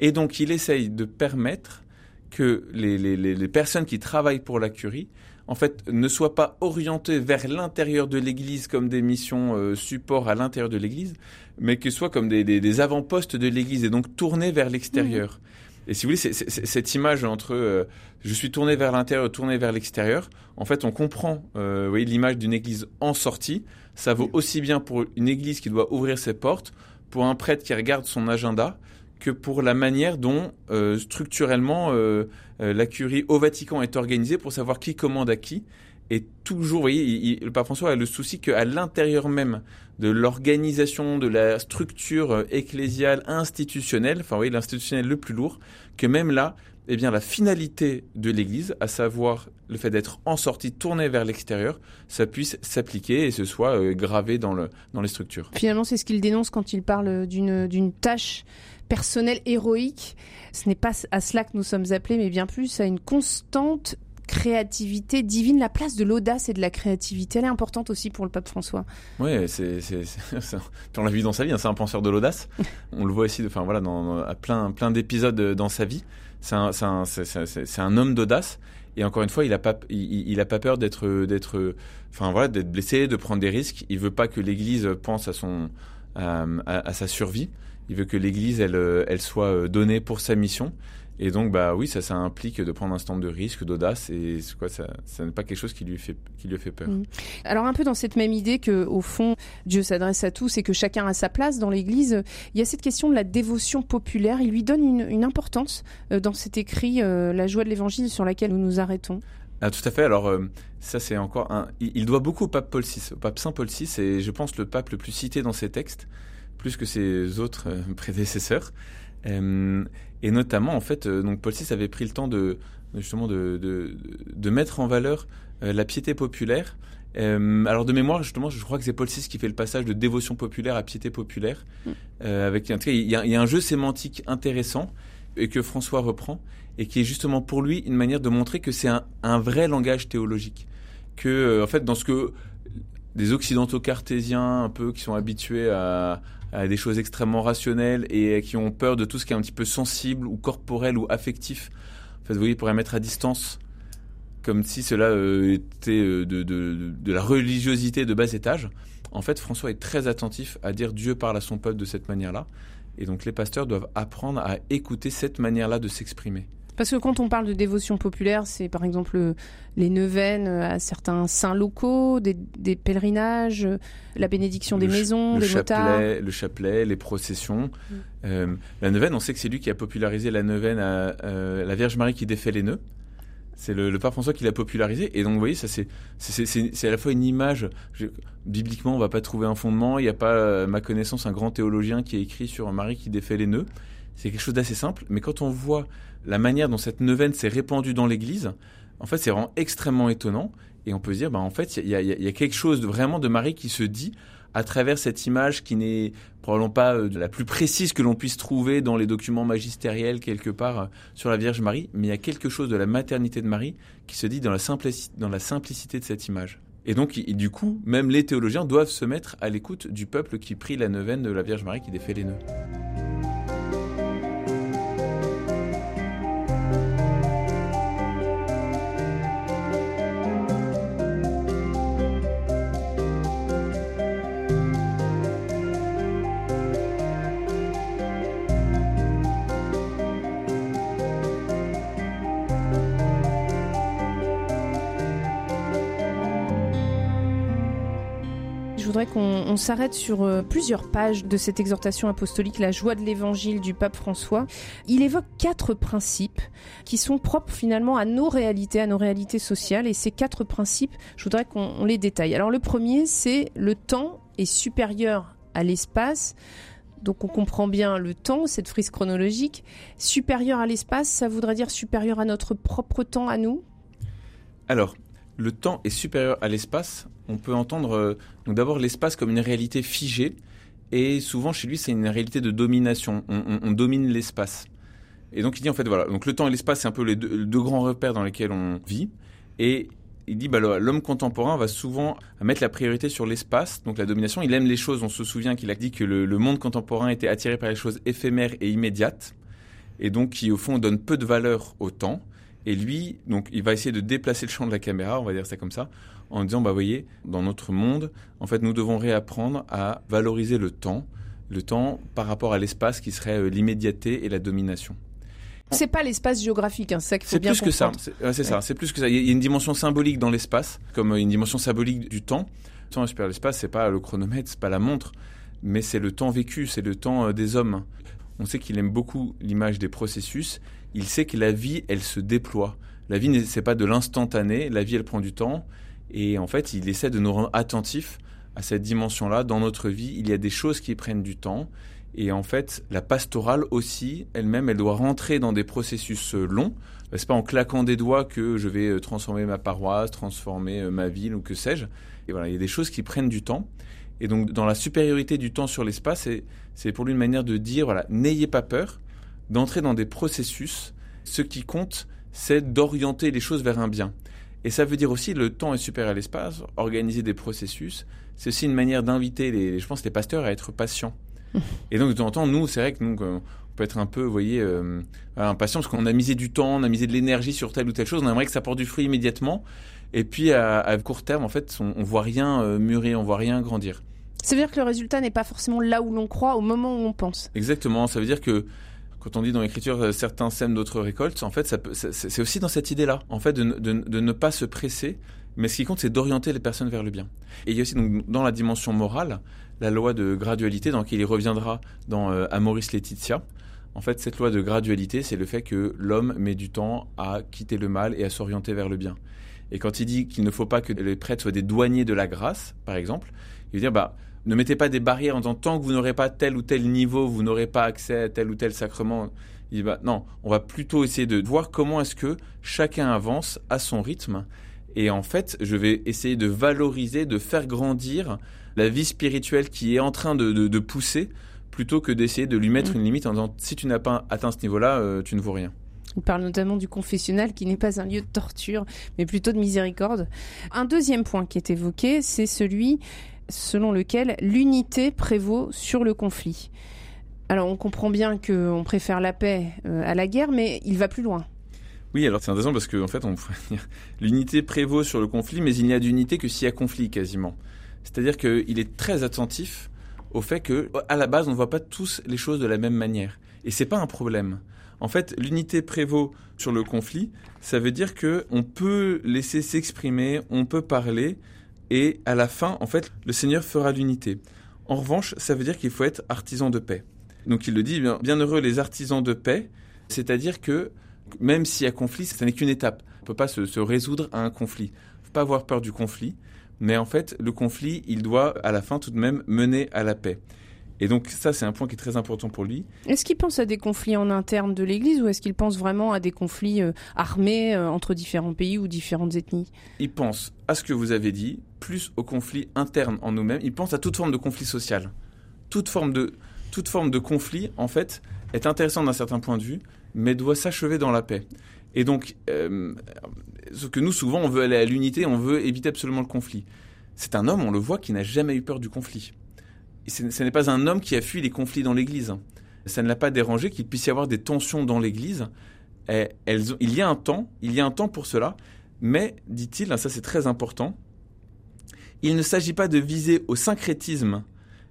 Speaker 3: Et donc, il essaye de permettre que les, personnes qui travaillent pour la curie, en fait, ne soient pas orientées vers l'intérieur de l'Église comme des missions euh, support à l'intérieur de l'Église, mais que soient comme des, avant-postes de l'Église et donc tournées vers l'extérieur. Mmh. Et si vous voulez, cette image entre euh, je suis tourné vers l'intérieur, tourné vers l'extérieur, en fait, on comprend, euh, vous voyez, l'image d'une Église en sortie. Ça vaut aussi bien pour une Église qui doit ouvrir ses portes, pour un prêtre qui regarde son agenda, que pour la manière dont euh, structurellement la curie au Vatican est organisée pour savoir qui commande à qui. Et toujours, vous voyez, le pape François a le souci qu'à l'intérieur même de l'organisation, de la structure euh, ecclésiale institutionnelle, enfin, vous voyez, l'institutionnel le plus lourd, que même là, eh bien, la finalité de l'Église, à savoir le fait d'être en sortie, tournée vers l'extérieur, ça puisse s'appliquer et ce soit euh, gravé dans, le, dans les structures.
Speaker 2: Finalement, c'est ce qu'il dénonce quand il parle d'une tâche personnelle héroïque. Ce n'est pas à cela que nous sommes appelés, mais bien plus à une constante créativité divine, la place de l'audace et de la créativité, elle est importante aussi pour le pape François.
Speaker 3: Oui, c'est, on l'a vu dans sa vie, hein, c'est un penseur de l'audace. on le voit aussi, enfin voilà, à plein, plein d'épisodes dans sa vie. C'est un, homme d'audace. Et encore une fois, il a pas, il, a pas peur d'être, d'être, enfin voilà, d'être blessé, de prendre des risques. Il veut pas que l'Église pense à son, à, à, sa survie. Il veut que l'Église, elle, elle soit donnée pour sa mission. Et donc, bah oui, ça, ça implique de prendre un stand de risque, d'audace, et quoi, ça, ça n'est pas quelque chose qui lui fait, qui lui fait peur. Mmh.
Speaker 2: Alors un peu dans cette même idée que, au fond, Dieu s'adresse à tous et que chacun a sa place dans l'Église, il y a cette question de la dévotion populaire. Il lui donne une, une importance euh, dans cet écrit, euh, La joie de l'Évangile, sur laquelle nous nous arrêtons.
Speaker 3: Ah, tout à fait. Alors euh, ça c'est encore un. Il doit beaucoup au pape Paul VI, au pape Saint Paul VI, et je pense le pape le plus cité dans ses textes, plus que ses autres prédécesseurs. Euh, et notamment, en fait, euh, donc Paul VI avait pris le temps de justement de, de, de mettre en valeur euh, la piété populaire. alors de mémoire, justement, je crois que c'est Paul VI qui fait le passage de dévotion populaire à piété populaire. Mmh. avec, en tout cas, il y, a, il y a un jeu sémantique intéressant et que François reprend et qui est justement pour lui une manière de montrer que c'est un, un, vrai langage théologique. Que, en fait, dans ce que des occidentaux cartésiens un peu qui sont habitués à, des choses extrêmement rationnelles et qui ont peur de tout ce qui est un petit peu sensible ou corporel ou affectif. En fait, vous voyez, pourrait mettre à distance comme si cela euh, était euh, de, de, de, la religiosité de bas étage. En fait, François est très attentif à dire Dieu parle à son peuple de cette manière-là. Et donc les pasteurs doivent apprendre à écouter cette manière-là de s'exprimer.
Speaker 2: Parce que quand on parle de dévotion populaire, c'est par exemple les neuvaines à certains saints locaux, des, des pèlerinages, la bénédiction des
Speaker 3: le
Speaker 2: maisons,
Speaker 3: le
Speaker 2: des
Speaker 3: chapelet,
Speaker 2: motards.
Speaker 3: Le chapelet, les processions. Mm. Euh, la neuvaine, on sait que c'est lui qui a popularisé la neuvaine à euh, la Vierge Marie qui défait les nœuds. C'est le, le, pape François qui l'a popularisé. Et donc, vous voyez, ça c'est c'est à la fois une image. Je, bibliquement, on va pas trouver un fondement. Il n'y a pas, à ma connaissance, un grand théologien qui a écrit sur Marie qui défait les nœuds. C'est quelque chose d'assez simple, mais quand on voit la manière dont cette neuvaine s'est répandue dans l'Église, en fait, c'est vraiment extrêmement étonnant. Et on peut se dire, bah, en fait, il y a, quelque chose de, vraiment de Marie qui se dit à travers cette image qui n'est probablement pas euh, la plus précise que l'on puisse trouver dans les documents magistériels quelque part euh, sur la Vierge Marie, mais il y a quelque chose de la maternité de Marie qui se dit dans la, simplicité, de cette image. Et donc, du coup, même les théologiens doivent se mettre à l'écoute du peuple qui prie la neuvaine de la Vierge Marie qui défait les nœuds.
Speaker 2: Qu'on on, s'arrête sur euh, plusieurs pages de cette exhortation apostolique, la joie de l'évangile du pape François. Il évoque quatre principes qui sont propres finalement à nos réalités, à nos réalités sociales. Et ces quatre principes, je voudrais qu'on les détaille. Alors le premier, c'est le temps est supérieur à l'espace Donc on comprend bien le temps, cette frise chronologique. Supérieur à l'espace, ça voudrait dire supérieur à notre propre temps à nous?
Speaker 3: Alors, le temps est supérieur à l'espace. On peut entendre euh, d'abord l'espace comme une réalité figée. Et souvent chez lui, c'est une réalité de domination. On, domine l'espace. Et donc il dit en fait voilà, donc le temps et l'espace, c'est un peu les deux, grands repères dans lesquels on vit. Et il dit bah, l'homme contemporain va souvent mettre la priorité sur l'espace, donc la domination. Il aime les choses. On se souvient qu'il a dit que le, monde contemporain était attiré par les choses éphémères et immédiates, et donc qui au fond donne peu de valeur au temps. Et lui, donc, il va essayer de déplacer le champ de la caméra, on va dire ça comme ça, en disant, bah, voyez, dans notre monde, en fait, nous devons réapprendre à valoriser le temps, le temps par rapport à l'espace qui serait euh, l'immédiateté et la domination.
Speaker 2: C'est pas l'espace géographique, hein, c'est ça qu'il faut
Speaker 3: bien
Speaker 2: plus que
Speaker 3: ça. C'est ça. C'est plus que ça. Il y a une dimension symbolique dans l'espace, comme une dimension symbolique du temps. Le temps super l'espace, c'est pas le chronomètre, c'est pas la montre, mais c'est le temps vécu, c'est le temps euh, des hommes. On sait qu'il aime beaucoup l'image des processus. Il sait que la vie, elle se déploie. La vie, c'est pas de l'instantané. La vie, elle prend du temps. Et en fait, il essaie de nous rendre attentifs à cette dimension-là. Dans notre vie, il y a des choses qui prennent du temps. Et en fait, la pastorale aussi, elle-même, elle doit rentrer dans des processus euh, longs. C'est pas en claquant des doigts que je vais euh, transformer ma paroisse, transformer euh, ma ville ou que sais-je. Et voilà, il y a des choses qui prennent du temps. Et donc, dans la supériorité du temps sur l'espace, c'est pour lui une manière de dire, voilà, n'ayez pas peur d'entrer dans des processus. Ce qui compte, c'est d'orienter les choses vers un bien. Et ça veut dire aussi le temps est supérieur à l'espace, organiser des processus. C'est aussi une manière d'inviter les, je pense, les pasteurs à être patients. Et donc de temps en temps, nous, c'est vrai que nous, on peut être un peu, vous voyez, euh, impatient parce qu'on a misé du temps, on a misé de l'énergie sur telle ou telle chose. On aimerait que ça porte du fruit immédiatement. Et puis à, court terme, en fait, on, on voit rien euh, mûrir, on voit rien grandir.
Speaker 2: Ça veut dire que le résultat n'est pas forcément là où l'on croit au moment où on pense.
Speaker 3: Exactement. Ça veut dire que quand on dit dans l'écriture euh, certains sèment d'autres récoltes, en fait, c'est aussi dans cette idée-là, en fait, de, ne pas se presser, mais ce qui compte, c'est d'orienter les personnes vers le bien. Et il y a aussi donc, dans la dimension morale la loi de gradualité, dans laquelle il reviendra dans euh, Amoris Laetitia. En fait, cette loi de gradualité, c'est le fait que l'homme met du temps à quitter le mal et à s'orienter vers le bien. Et quand il dit qu'il ne faut pas que les prêtres soient des douaniers de la grâce, par exemple, il veut dire, bah, ne mettez pas des barrières en disant tant que vous n'aurez pas tel ou tel niveau, vous n'aurez pas accès à tel ou tel sacrement. Il bah, non, on va plutôt essayer de voir comment est-ce que chacun avance à son rythme. Et en fait, je vais essayer de valoriser, de faire grandir la vie spirituelle qui est en train de, pousser, plutôt que d'essayer de lui mettre mmh. une limite en disant si tu n'as pas atteint ce niveau-là, euh, tu ne vaux rien.
Speaker 2: On parle notamment du confessionnal qui n'est pas un lieu de torture, mais plutôt de miséricorde. Un deuxième point qui est évoqué, c'est celui selon lequel l'unité prévaut sur le conflit. Alors on comprend bien qu'on préfère la paix euh, à la guerre, mais il va plus loin.
Speaker 3: Oui, alors c'est intéressant parce qu'en en fait, on l'unité prévaut sur le conflit, mais il n'y a d'unité que s'il y a conflit quasiment. C'est-à-dire qu'il est très attentif au fait que, à la base, on ne voit pas tous les choses de la même manière. Et c'est pas un problème. En fait, l'unité prévaut sur le conflit. Ça veut dire que on peut laisser s'exprimer, on peut parler, et à la fin, en fait, le Seigneur fera l'unité. En revanche, ça veut dire qu'il faut être artisan de paix. Donc il le dit, bien, heureux les artisans de paix, c'est-à-dire que même s'il y a conflit, ce n'est qu'une étape. On ne peut pas se, résoudre à un conflit. Il ne faut pas avoir peur du conflit, mais en fait, le conflit, il doit à la fin tout de même mener à la paix. Et donc ça, c'est un point qui est très important pour lui.
Speaker 2: Est-ce qu'il pense à des conflits en interne de l'Église ou est-ce qu'il pense vraiment à des conflits euh, armés euh, entre différents pays ou différentes ethnies?
Speaker 3: Il pense à ce que vous avez dit, plus aux conflits internes en nous-mêmes. Il pense à toute forme de conflit social. Toute forme de, toute forme de conflit, en fait, est intéressante d'un certain point de vue, mais doit s'achever dans la paix. Et donc, euh, ce que nous, souvent, on veut aller à l'unité, on veut éviter absolument le conflit. C'est un homme, on le voit, qui n'a jamais eu peur du conflit ce n'est pas un homme qui a fui les conflits dans l'Église. Ça ne l'a pas dérangé qu'il puisse y avoir des tensions dans l'Église. il y a un temps, il y a un temps pour cela, mais, dit-il, ça c'est très important, il ne s'agit pas de viser au syncrétisme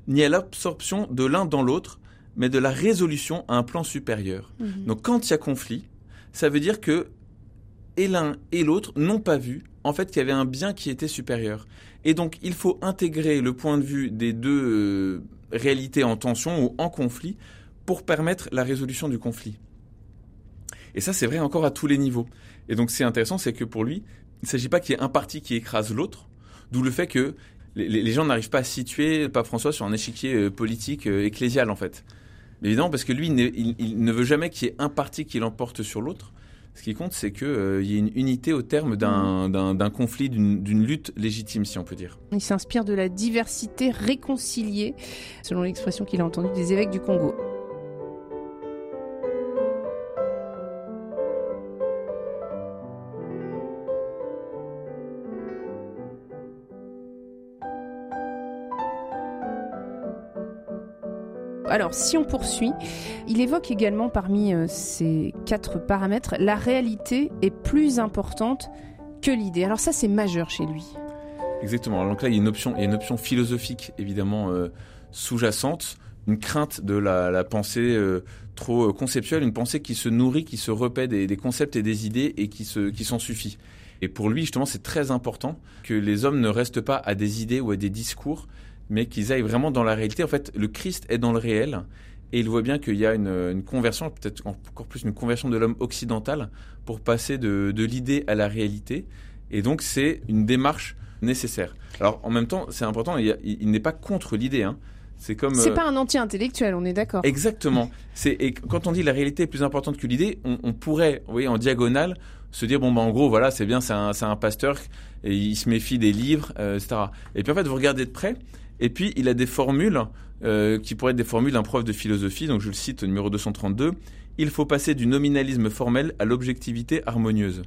Speaker 3: ni à l'absorption de l'un dans l'autre, mais de la résolution à un plan supérieur. Mhm. Donc quand il y a conflit, ça veut dire que et l'un et l'autre n'ont pas vu en fait qu'il y avait un bien qui était supérieur. Et donc il faut intégrer le point de vue des deux euh, réalités en tension ou en conflit pour permettre la résolution du conflit. Et ça c'est vrai encore à tous les niveaux. Et donc c'est intéressant, c'est que pour lui, il ne s'agit pas qu'il y ait un parti qui écrase l'autre, d'où le fait que les, gens n'arrivent pas à situer pape François sur un échiquier politique ecclésial en fait. Évidemment, parce que lui, il ne veut jamais qu'il y ait un parti qui l'emporte sur l'autre. Ce qui compte, c'est qu'il euh, y ait une unité au terme d'un mm. conflit, d'une lutte légitime, si on peut dire.
Speaker 2: Il s'inspire de la diversité réconciliée, selon l'expression qu'il a entendue des évêques du Congo. Alors, si on poursuit, il évoque également parmi euh, ces quatre paramètres, la réalité est plus importante que l'idée. Alors ça, c'est majeur chez lui.
Speaker 3: Exactement. donc là, il y a une option, une option philosophique évidemment euh, sous-jacente, une crainte de la, pensée euh, trop conceptuelle, une pensée qui se nourrit, qui se repaît des, concepts et des idées et qui qui s'en suffit. Et pour lui, justement, c'est très important que les hommes ne restent pas à des idées ou à des discours, mais qu'ils aillent vraiment dans la réalité. En fait, le Christ est dans le réel. Et il voit bien qu'il y a une, conversion, peut-être encore plus une conversion de l'homme occidental pour passer de, l'idée à la réalité. Et donc, c'est une démarche nécessaire. Alors, en même temps, c'est important, il, n'est pas contre l'idée. Hein.
Speaker 2: C'est comme. C'est euh, pas un anti-intellectuel, on est d'accord.
Speaker 3: Exactement. C'est et quand on dit la réalité est plus importante que l'idée, on, pourrait, oui, en diagonale, se dire bon ben en gros voilà c'est bien c'est un, un pasteur et il se méfie des livres euh, etc. Et puis en fait vous regardez de près et puis, il a des formules euh, qui pourraient être des formules d'un prof de philosophie. Donc, je le cite au numéro 232. Il faut passer du nominalisme formel à l'objectivité harmonieuse.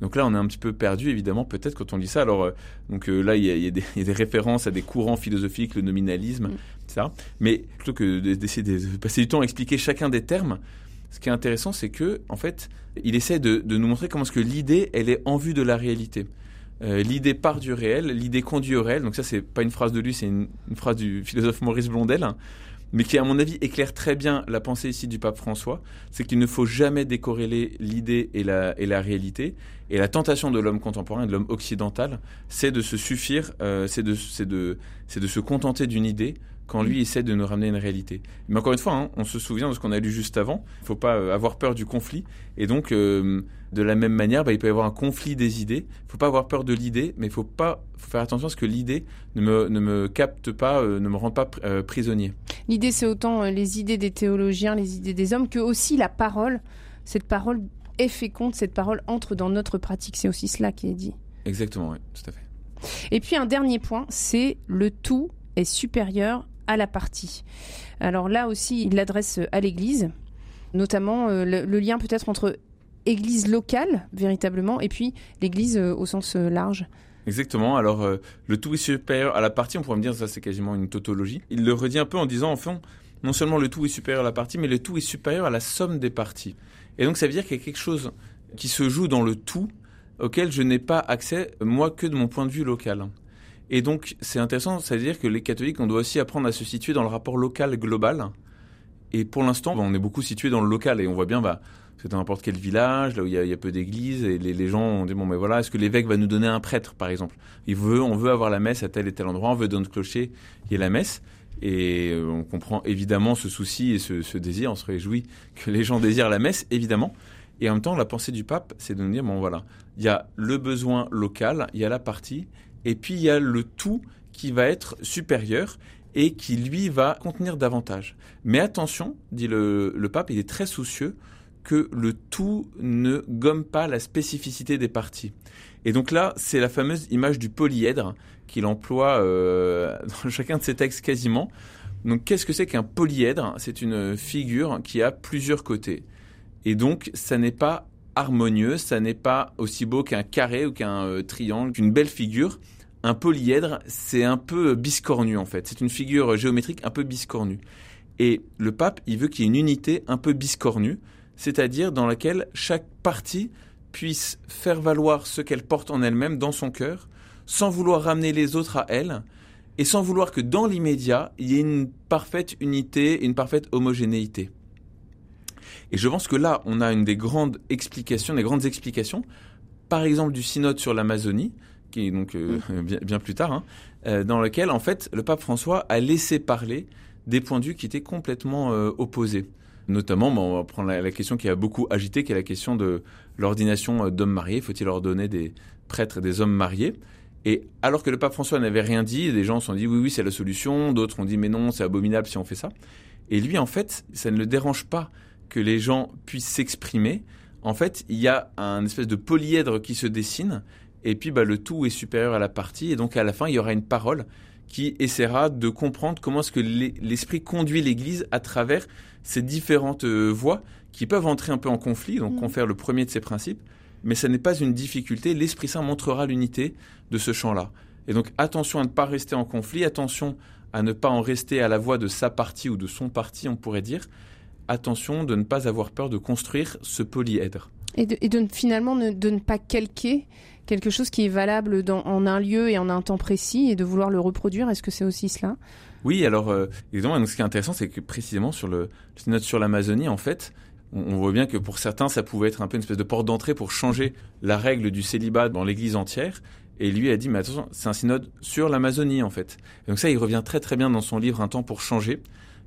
Speaker 3: Donc là, on est un petit peu perdu, évidemment, peut-être quand on lit ça. Alors, euh, donc euh, là, il y, a, des références à des courants philosophiques, le nominalisme, mm. ça. Mais plutôt que d'essayer de passer du temps à expliquer chacun des termes, ce qui est intéressant, c'est que, en fait, il essaie de, de nous montrer comment est-ce que l'idée, elle est en vue de la réalité. Euh, l'idée part du réel, l'idée conduit au réel. Donc ça, c'est pas une phrase de lui, c'est une, phrase du philosophe Maurice Blondel, mais qui, à mon avis, éclaire très bien la pensée ici du pape François. C'est qu'il ne faut jamais décorréler l'idée et la, et réalité. Et la tentation de l'homme contemporain, de l'homme occidental, c'est de se suffire, euh, c'est de se contenter d'une idée quand lui essaie de nous ramener une réalité. Mais encore une fois, hein, on se souvient de ce qu'on a lu juste avant. Il ne faut pas euh, avoir peur du conflit. Et donc, euh, de la même manière, bah, il peut y avoir un conflit des idées. Il ne faut pas avoir peur de l'idée, mais il faut pas faire attention à ce que l'idée ne me, ne me capte pas, euh, ne me rende pas prisonnier.
Speaker 2: L'idée, c'est autant les idées des théologiens, les idées des hommes, que aussi la parole. Cette parole est féconde, cette parole entre dans notre pratique. C'est aussi cela qui est dit.
Speaker 3: Exactement, oui, tout à fait.
Speaker 2: Et puis un dernier point, c'est le tout est supérieur à la partie. Alors là aussi, il l'adresse à l'Église, notamment euh, le, lien peut-être entre Église locale, véritablement, et puis l'Église euh, au sens euh, large.
Speaker 3: Exactement. Alors, le tout est supérieur à la partie. On pourrait me dire ça, c'est quasiment une tautologie. Il le redit un peu en disant, en fond, non seulement le tout est supérieur à la partie, mais le tout est supérieur à la somme des parties. Et donc, ça veut dire qu'il y a quelque chose qui se joue dans le tout auquel je n'ai pas accès, moi, que de mon point de vue local. Et donc, c'est intéressant, c'est-à-dire que les catholiques, on doit aussi apprendre à se situer dans le rapport local global. Et pour l'instant, on est beaucoup situé dans le local et on voit bien, bah, c'est dans n'importe quel village, là où il y a, peu d'églises, et les, gens ont dit, bon, mais voilà, est-ce que l'évêque va nous donner un prêtre, par exemple? Il veut, On veut avoir la messe à tel et tel endroit, on veut dans notre clocher, il y a la messe. Et euh, on comprend évidemment ce souci et ce, ce, désir, on se réjouit que les gens désirent la messe, évidemment. Et en même temps, la pensée du pape, c'est de nous dire, bon voilà, il y a le besoin local, il y a la partie, et puis il y a le tout qui va être supérieur et qui lui va contenir davantage. Mais attention, dit le, pape, il est très soucieux que le tout ne gomme pas la spécificité des parties. Et donc là, c'est la fameuse image du polyèdre qu'il emploie euh, dans chacun de ses textes quasiment. Donc qu'est-ce que c'est qu'un polyèdre? C'est une figure qui a plusieurs côtés. Et donc ça n'est pas harmonieux, ça n'est pas aussi beau qu'un carré ou qu'un euh, triangle, qu'une belle figure. Un polyèdre, c'est un peu biscornu en fait. C'est une figure géométrique un peu biscornue. Et le pape, il veut qu'il y ait une unité un peu biscornue, c'est-à-dire dans laquelle chaque partie puisse faire valoir ce qu'elle porte en elle-même dans son cœur, sans vouloir ramener les autres à elle, et sans vouloir que dans l'immédiat, il y ait une parfaite unité, une parfaite homogénéité. Et je pense que là, on a une des grandes explications, des grandes explications, par exemple du synode sur l'Amazonie, qui est donc euh, mm. bien, plus tard, hein, euh, dans lequel en fait le pape François a laissé parler des points de vue qui étaient complètement euh, opposés. Notamment, on va prendre la, question qui a beaucoup agité, qui est la question de l'ordination d'hommes mariés. Faut-il ordonner des prêtres et des hommes mariés? Et alors que le pape François n'avait rien dit, des gens se sont dit oui, oui, c'est la solution, d'autres ont dit mais non, c'est abominable si on fait ça. Et lui, en fait, ça ne le dérange pas que les gens puissent s'exprimer. En fait, il y a un espèce de polyèdre qui se dessine, et puis bah, le tout est supérieur à la partie, et donc à la fin, il y aura une parole qui essaiera de comprendre comment est-ce que l'esprit conduit l'Église à travers ces différentes euh, voies qui peuvent entrer un peu en conflit, donc mmh. confère le premier de ces principes, mais ce n'est pas une difficulté. L'Esprit Saint montrera l'unité de ce champ-là. Et donc attention à ne pas rester en conflit, attention à ne pas en rester à la voix de sa partie ou de son parti, on pourrait dire. Attention de ne pas avoir peur de construire ce polyèdre.
Speaker 2: Et de, et de finalement de ne pas calquer quelque chose qui est valable en un lieu et en un temps précis et de vouloir le reproduire. Est-ce que c'est aussi cela?
Speaker 3: Oui, alors euh, évidemment, ce qui est intéressant, c'est que précisément sur le, le sur l'Amazonie, en fait, on, voit bien que pour certains, ça pouvait être un peu une espèce de porte d'entrée pour changer la règle du célibat dans l'Église entière. Et lui a dit, mais attention, c'est un synode sur l'Amazonie, en fait. donc ça, il revient très très bien dans son livre Un temps pour changer.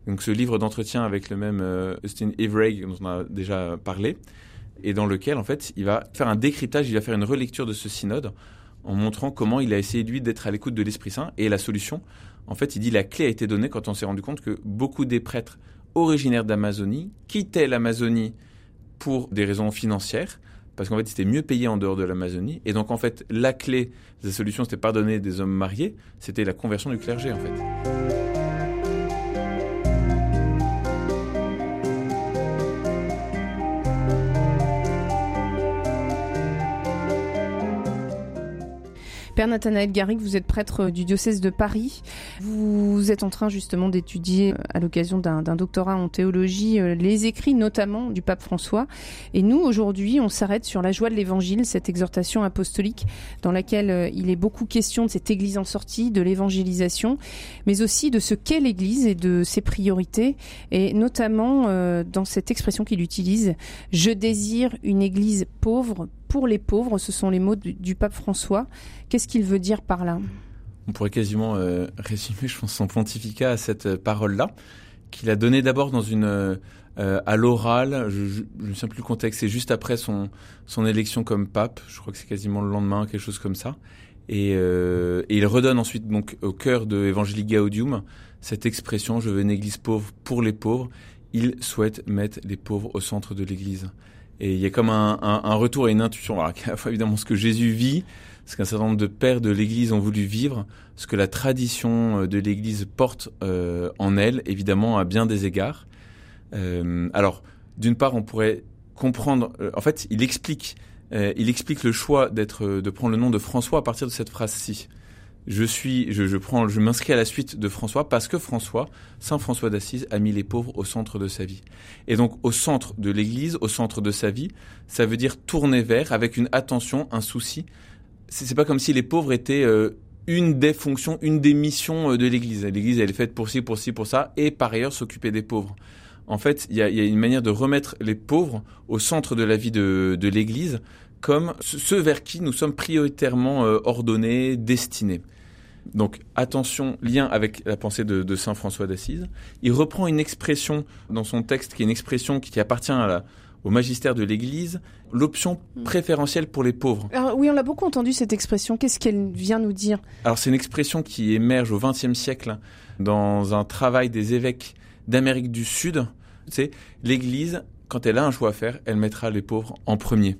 Speaker 3: Donc ce livre d'entretien avec le même euh, Austin Everegg dont on a déjà parlé, et dans lequel, en fait, il va faire un décryptage, il va faire une relecture de ce synode en montrant comment il a essayé, lui, d'être à l'écoute de l'Esprit Saint. Et la solution, en fait, il dit la clé a été donnée quand on s'est rendu compte que beaucoup des prêtres originaire d'Amazonie, quittait l'Amazonie pour des raisons financières, parce qu'en fait, c'était mieux payé en dehors de l'Amazonie. Et donc, en fait, la clé de la solution, c'était pardonner des hommes mariés, c'était la conversion du clergé, en fait.
Speaker 2: Père Nathanaël Garrigue, vous êtes prêtre du diocèse de Paris. Vous êtes en train justement d'étudier euh, à l'occasion d'un doctorat en théologie euh, les écrits notamment du pape François. Et nous, aujourd'hui, on s'arrête sur la joie de l'évangile, cette exhortation apostolique dans laquelle euh, il est beaucoup question de cette église en sortie, de l'évangélisation, mais aussi de ce qu'est l'église et de ses priorités. Et notamment dans cette expression qu'il utilise, je désire une église pauvre, pour les pauvres. Ce sont les mots du, pape François. Qu'est-ce qu'il veut dire par là
Speaker 3: On pourrait quasiment euh, résumer, je pense, son pontificat à cette euh, parole-là, qu'il a donnée d'abord dans une euh, à l'oral. Je ne sais plus le contexte. C'est juste après son élection comme pape. Je crois que c'est quasiment le lendemain, quelque chose comme ça. Et, et, il redonne ensuite donc au cœur de Evangelii Gaudium cette expression "Je veux une Église pauvre pour les pauvres". Il souhaite mettre les pauvres au centre de l'Église. Et il y a comme un, un, un retour et une intuition, alors, à la fois évidemment ce que Jésus vit, ce qu'un certain nombre de pères de l'Église ont voulu vivre, ce que la tradition euh, de l'Église porte euh, en elle, évidemment à bien des égards. Euh, alors, d'une part, on pourrait comprendre. Euh, en fait, il explique, il explique le choix d'être, de prendre le nom de François à partir de cette phrase-ci je suis, je, je prends, je m'inscris à la suite de François parce que François, Saint François d'Assise, a mis les pauvres au centre de sa vie. Et donc, au centre de l'Église, au centre de sa vie, ça veut dire tourner vers avec une attention, un souci. C'est pas comme si les pauvres étaient euh, une des fonctions, une des missions euh, de l'Église. L'Église, elle est faite pour ci, pour ci, pour ça, et par ailleurs s'occuper des pauvres. En fait, il y a, y a, une manière de remettre les pauvres au centre de la vie de, de l'Église comme ceux vers qui nous sommes prioritairement euh, ordonnés, destinés. Donc attention, lien avec la pensée de, Saint François d'Assise. Il reprend une expression dans son texte qui est une expression qui, appartient au magistère de l'Église, l'option hmm. préférentielle pour les pauvres.
Speaker 2: Alors, oui, on l'a beaucoup entendu cette expression. Qu'est-ce qu'elle vient nous dire?
Speaker 3: Alors c'est une expression qui émerge au XXe siècle dans un travail des évêques d'Amérique du Sud. C'est l'Église, quand elle a un choix à faire, elle mettra les pauvres en premier.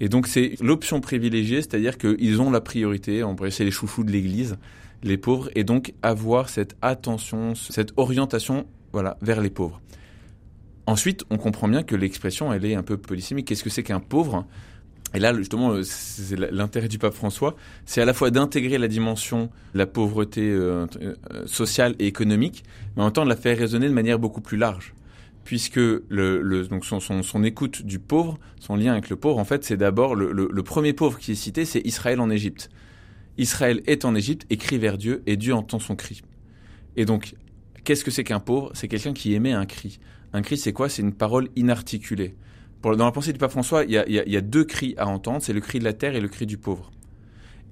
Speaker 3: Et donc c'est l'option privilégiée, c'est-à-dire qu'ils ont la priorité, on pourrait c'est les chouchous de l'Église, les pauvres, et donc avoir cette attention, cette orientation voilà, vers les pauvres. Ensuite, on comprend bien que l'expression, elle est un peu polysémique. Qu'est-ce que c'est qu'un pauvre? Et là, justement, c'est l'intérêt du pape François, c'est à la fois d'intégrer la dimension de la pauvreté euh, euh, sociale et économique, mais en même temps de la faire résonner de manière beaucoup plus large puisque donc son, écoute du pauvre, son lien avec le pauvre, en fait, c'est d'abord le, premier pauvre qui est cité, c'est Israël en Égypte. Israël est en Égypte et crie vers Dieu, et Dieu entend son cri. Et donc, qu'est-ce que c'est qu'un pauvre? C'est quelqu'un qui émet un cri. Un cri, c'est quoi? C'est une parole inarticulée. Pour, dans la pensée du pape François, il y a, y, y a, deux cris à entendre, c'est le cri de la terre et le cri du pauvre.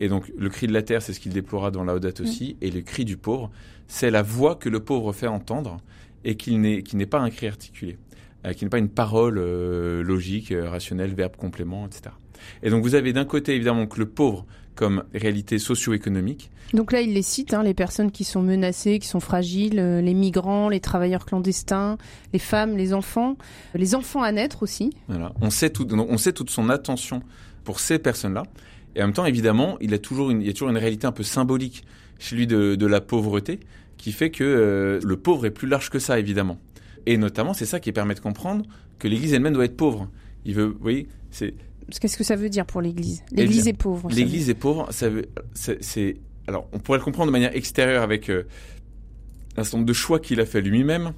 Speaker 3: Et donc, le cri de la terre, c'est ce qu'il déplora dans Laudato aussi, et le cri du pauvre, c'est la voix que le pauvre fait entendre, et qu'il n'est, qui n'est pas un cri articulé, euh, qui n'est pas une parole euh, logique, euh, rationnelle, verbe complément, etc. Et donc vous avez d'un côté évidemment que le pauvre comme réalité socio-économique.
Speaker 2: Donc là, il les cite, hein, les personnes qui sont menacées, qui sont fragiles, euh, les migrants, les travailleurs clandestins, les femmes, les enfants, les enfants à naître aussi.
Speaker 3: Voilà. On sait tout, on sait toute son attention pour ces personnes-là. Et en même temps, évidemment, il, a toujours une, il y a toujours une réalité un peu symbolique chez lui de, de la pauvreté qui fait que euh, le pauvre est plus large que ça, évidemment. Et notamment, c'est ça qui permet de comprendre que l'Église elle-même doit être pauvre. Il veut, vous voyez, c'est
Speaker 2: Qu'est-ce que ça veut dire pour l'Église L'Église est pauvre.
Speaker 3: L'Église est pauvre, ça veut, c'est, alors on pourrait le comprendre de manière extérieure avec euh, un certain nombre de choix qu'il a fait lui-même,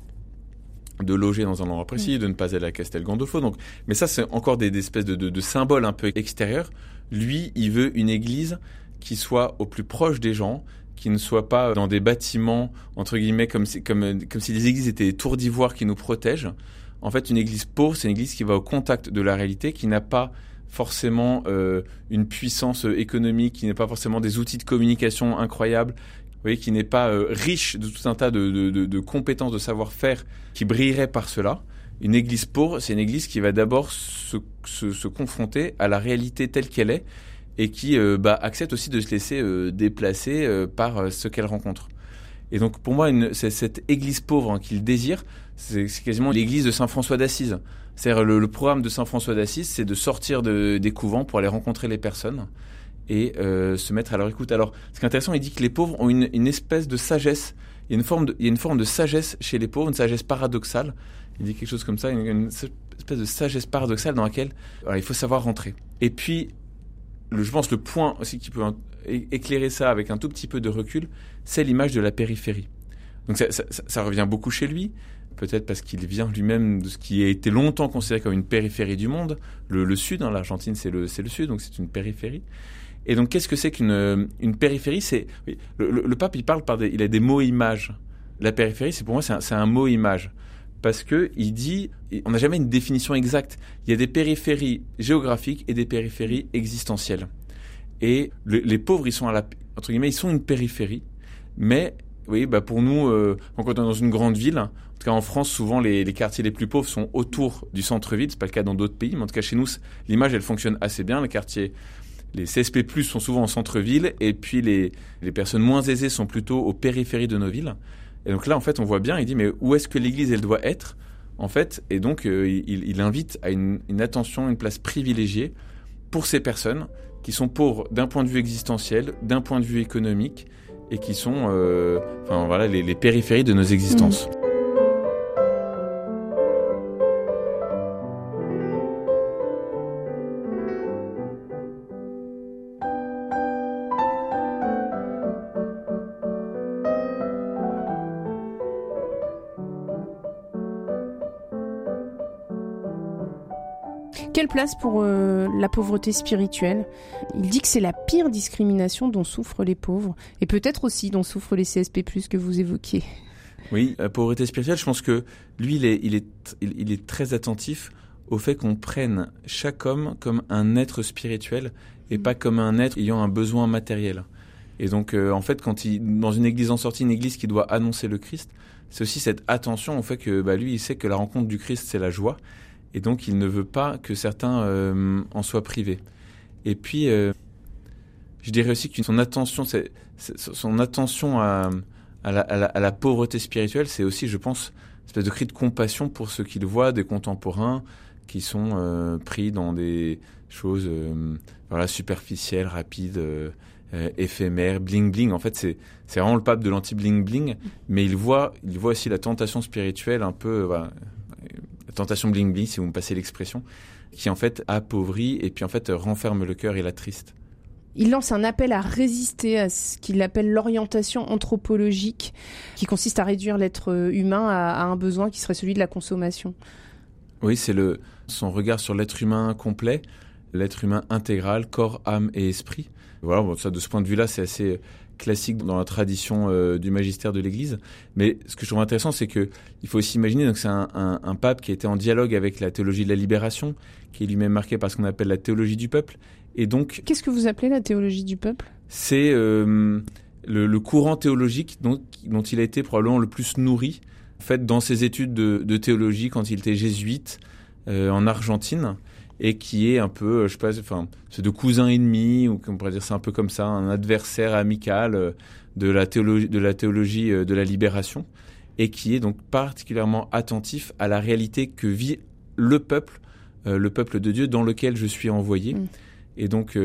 Speaker 3: de loger dans un endroit précis, mm. de ne pas aller à Castel Gandolfo. Donc, mais ça c'est encore des, espèces de, de, de, symboles un peu extérieurs. Lui, il veut une Église qui soit au plus proche des gens, qui ne soit pas dans des bâtiments entre guillemets comme si, comme, comme si les églises étaient des tours d'ivoire qui nous protègent. En fait, une église pauvre, c'est une église qui va au contact de la réalité, qui n'a pas forcément euh, une puissance économique, qui n'est pas forcément des outils de communication incroyables, vous voyez, qui n'est pas euh, riche de tout un tas de, compétences, de savoir-faire qui brillerait par cela. Une église pauvre, c'est une église qui va d'abord se, confronter à la réalité telle qu'elle est et qui euh, bah, accepte aussi de se laisser euh, déplacer euh, par ce qu'elle rencontre. Et donc pour moi, cette église pauvre hein, qu'il désire, c'est quasiment l'église de Saint François d'Assise. C'est-à-dire le, programme de Saint François d'Assise, c'est de sortir de, des couvents pour aller rencontrer les personnes et euh, se mettre à leur écoute. Alors, ce qui est intéressant, il dit que les pauvres ont une, espèce de sagesse. Il y, a une forme de, il y a une forme de sagesse chez les pauvres, une sagesse paradoxale. Il dit quelque chose comme ça, une, espèce de sagesse paradoxale dans laquelle alors, il faut savoir rentrer. Et puis, je pense le point aussi qui peut éclairer ça avec un tout petit peu de recul, c'est l'image de la périphérie. Donc ça, revient beaucoup chez lui, peut-être parce qu'il vient lui-même de ce qui a été longtemps considéré comme une périphérie du monde. Le, sud, hein, l'Argentine, c'est le, sud, donc c'est une périphérie. Et donc, qu'est-ce que c'est qu'une une périphérie? C'est le, pape, il parle par des, il a des mots images. La périphérie, c'est pour moi, c'est un, un, mot image parce que il dit, on n'a jamais une définition exacte. Il y a des périphéries géographiques et des périphéries existentielles. Et le, les pauvres, ils sont à la, entre guillemets, ils sont une périphérie, mais oui, bah pour nous, euh, quand on est dans une grande ville, en tout cas en France, souvent les, les quartiers les plus pauvres sont autour du centre-ville. C'est pas le cas dans d'autres pays, mais en tout cas chez nous, l'image elle fonctionne assez bien. Les quartiers, les CSP+ sont souvent en centre-ville, et puis les, les personnes moins aisées sont plutôt aux périphéries de nos villes. Et donc là, en fait, on voit bien, il dit, mais où est-ce que l'Église, elle doit être En fait, et donc, euh, il, invite à une, attention, une place privilégiée pour ces personnes qui sont pauvres d'un point de vue existentiel, d'un point de vue économique, et qui sont, euh, enfin voilà, les, périphéries de nos existences. Mmh.
Speaker 2: Quelle place pour euh, la pauvreté spirituelle? Il dit que c'est la pire discrimination dont souffrent les pauvres, et peut-être aussi dont souffrent les CSP+, que vous évoquiez.
Speaker 3: Oui, la pauvreté spirituelle, je pense que lui, il est, très attentif au fait qu'on prenne chaque homme comme un être spirituel et pas comme un être ayant un besoin matériel. Et donc, euh, en fait, quand il, dans une église en sortie, une église qui doit annoncer le Christ, c'est aussi cette attention au fait que bah, lui, il sait que la rencontre du Christ, c'est la joie et donc il ne veut pas que certains euh, en soient privés. Et puis, euh, je dirais aussi que son attention, son attention à, la, pauvreté spirituelle, c'est aussi, je pense, une espèce de cri de compassion pour ce qu'il voit des contemporains qui sont euh, pris dans des choses voilà, superficielles, rapides, éphémères, bling bling. En fait, c'est, vraiment le pape de l'anti-bling bling, mais il voit, il voit aussi la tentation spirituelle un peu... tentation bling bling, si vous me passez l'expression, qui en fait appauvrit et puis en fait renferme le cœur et la triste.
Speaker 2: Il lance un appel à résister à ce qu'il appelle l'orientation anthropologique, qui consiste à réduire l'être humain à, à, un besoin qui serait celui de la consommation.
Speaker 3: Oui, c'est le son regard sur l'être humain complet, l'être humain intégral, corps, âme et esprit. Voilà, bon, ça, de ce point de vue-là, c'est assez classique dans la tradition euh, du magistère de l'Église. Mais ce que je trouve intéressant, c'est que il faut aussi imaginer donc c'est un, un, un, pape qui était en dialogue avec la théologie de la libération, qui est lui-même marqué par ce qu'on appelle la théologie du peuple. Et donc,
Speaker 2: qu'est-ce que vous appelez la théologie du peuple?
Speaker 3: C'est euh, le, le, courant théologique dont, dont, il a été probablement le plus nourri, en fait, dans ses études de, de théologie quand il était jésuite euh, en Argentine. Et qui est un peu, je sais pas, enfin, c'est de cousin ennemi ou on pourrait dire c'est un peu comme ça, un adversaire amical de la théologie, de la théologie de la libération et qui est donc particulièrement attentif à la réalité que vit le peuple, le peuple de Dieu dans lequel je suis envoyé. Mm. Et donc,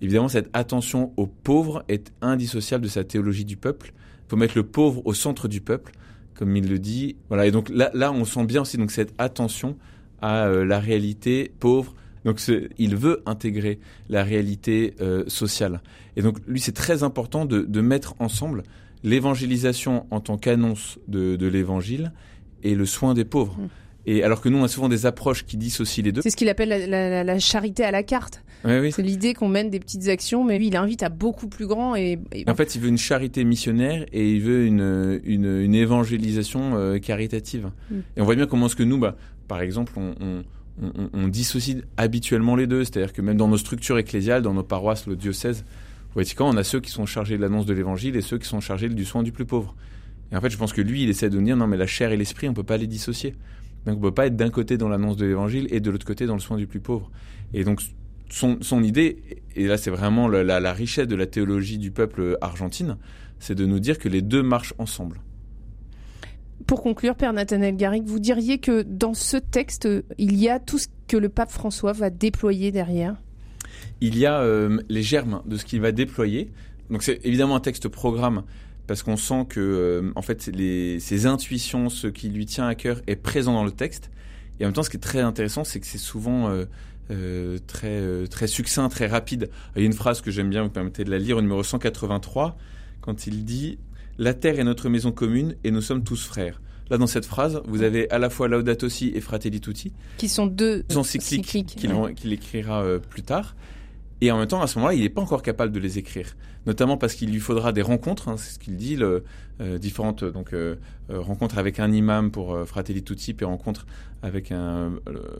Speaker 3: évidemment, cette attention aux pauvres est indissociable de sa théologie du peuple. Il faut mettre le pauvre au centre du peuple comme il le dit. Voilà, et donc là, là, on sent bien aussi donc cette attention à euh, la réalité pauvre. Donc il veut intégrer la réalité euh, sociale. Et donc lui, c'est très important de, de mettre ensemble l'évangélisation en tant qu'annonce de, de l'évangile et le soin des pauvres. Mmh. Et alors que nous, on a souvent des approches qui dissocient les deux.
Speaker 2: C'est ce qu'il appelle la, charité à la carte.
Speaker 3: oui.
Speaker 2: C'est l'idée qu'on mène des petites actions, mais lui, il invite à beaucoup plus grand. Et,
Speaker 3: En fait, il veut une charité missionnaire et il veut une, une, évangélisation euh, caritative. Mm. Et on voit bien comment est-ce que nous, bah, par exemple, on, dissocie habituellement les deux. C'est-à-dire que même dans nos structures ecclésiales, dans nos paroisses, le diocèse, Vatican, on a ceux qui sont chargés de l'annonce de l'évangile et ceux qui sont chargés du soin du plus pauvre. Et en fait, je pense que lui, il essaie de dire non, mais la chair et l'esprit, on peut pas les dissocier. Donc on peut pas être d'un côté dans l'annonce de l'évangile et de l'autre côté dans le soin du plus pauvre. Et donc son, son idée, et là c'est vraiment la, la, richesse de la théologie du peuple argentine, c'est de nous dire que les deux marchent ensemble.
Speaker 2: Pour conclure, Père Nathanaël Garrigue, vous diriez que dans ce texte, il y a tout ce que le pape François va déployer derrière?
Speaker 3: Il y a euh, les germes de ce qu'il va déployer. Donc c'est évidemment un texte programme parce qu'on sent que euh, en fait les, ses intuitions, ce qui lui tient à cœur est présent dans le texte. Et en même temps, ce qui est très intéressant, c'est que c'est souvent euh, très très succinct, très rapide. Il y a une phrase que j'aime bien, vous permettez de la lire au numéro 183, quand il dit La terre est notre maison commune et nous sommes tous frères. Là, dans cette phrase, vous avez à la fois Laudato Si et Fratelli Tutti,
Speaker 2: qui sont deux
Speaker 3: encycliques qu'il écrira plus tard. Et en même temps, à ce moment-là, il n'est pas encore capable de les écrire, notamment parce qu'il lui faudra des rencontres, hein, c'est ce qu'il dit, le, euh, différentes donc euh, euh, rencontres avec un imam pour Fratelli Tutti, puis rencontres avec un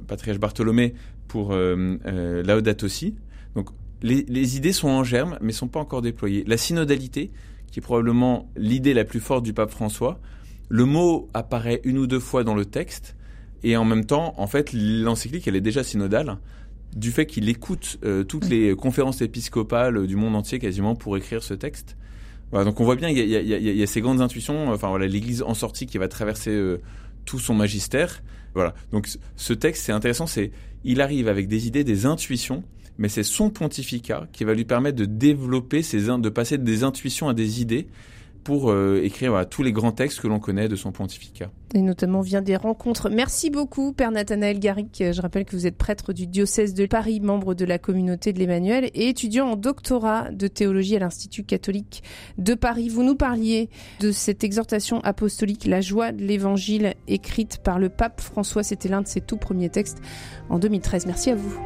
Speaker 3: patriarche Bartholomé pour Laudato Si. Donc les, les, idées sont en germe, mais sont pas encore déployées. La synodalité, qui est probablement l'idée la plus forte du pape François, le mot apparaît une ou deux fois dans le texte, et en même temps, en fait, l'encyclique, elle est déjà synodale du fait qu'il écoute euh, toutes les conférences épiscopales du monde entier quasiment pour écrire ce texte. Voilà, donc on voit bien il y, y, a ces grandes intuitions. Enfin voilà, l'Église en sortie qui va traverser euh, tout son magistère. Voilà. Donc ce texte, c'est intéressant. C'est il arrive avec des idées, des intuitions, mais c'est son pontificat qui va lui permettre de développer ces, de passer des intuitions à des idées pour euh, écrire tous les grands textes que l'on connaît de son pontificat.
Speaker 2: Et notamment vient des rencontres. Merci beaucoup, Père Nathanaël Garrick. Je rappelle que vous êtes prêtre du diocèse de Paris, membre de la communauté de l'Emmanuel et étudiant en doctorat de théologie à l'Institut catholique de Paris. Vous nous parliez de cette exhortation apostolique, La joie de l'Évangile, écrite par le pape François. C'était l'un de ses tout premiers textes en 2013. Merci à vous.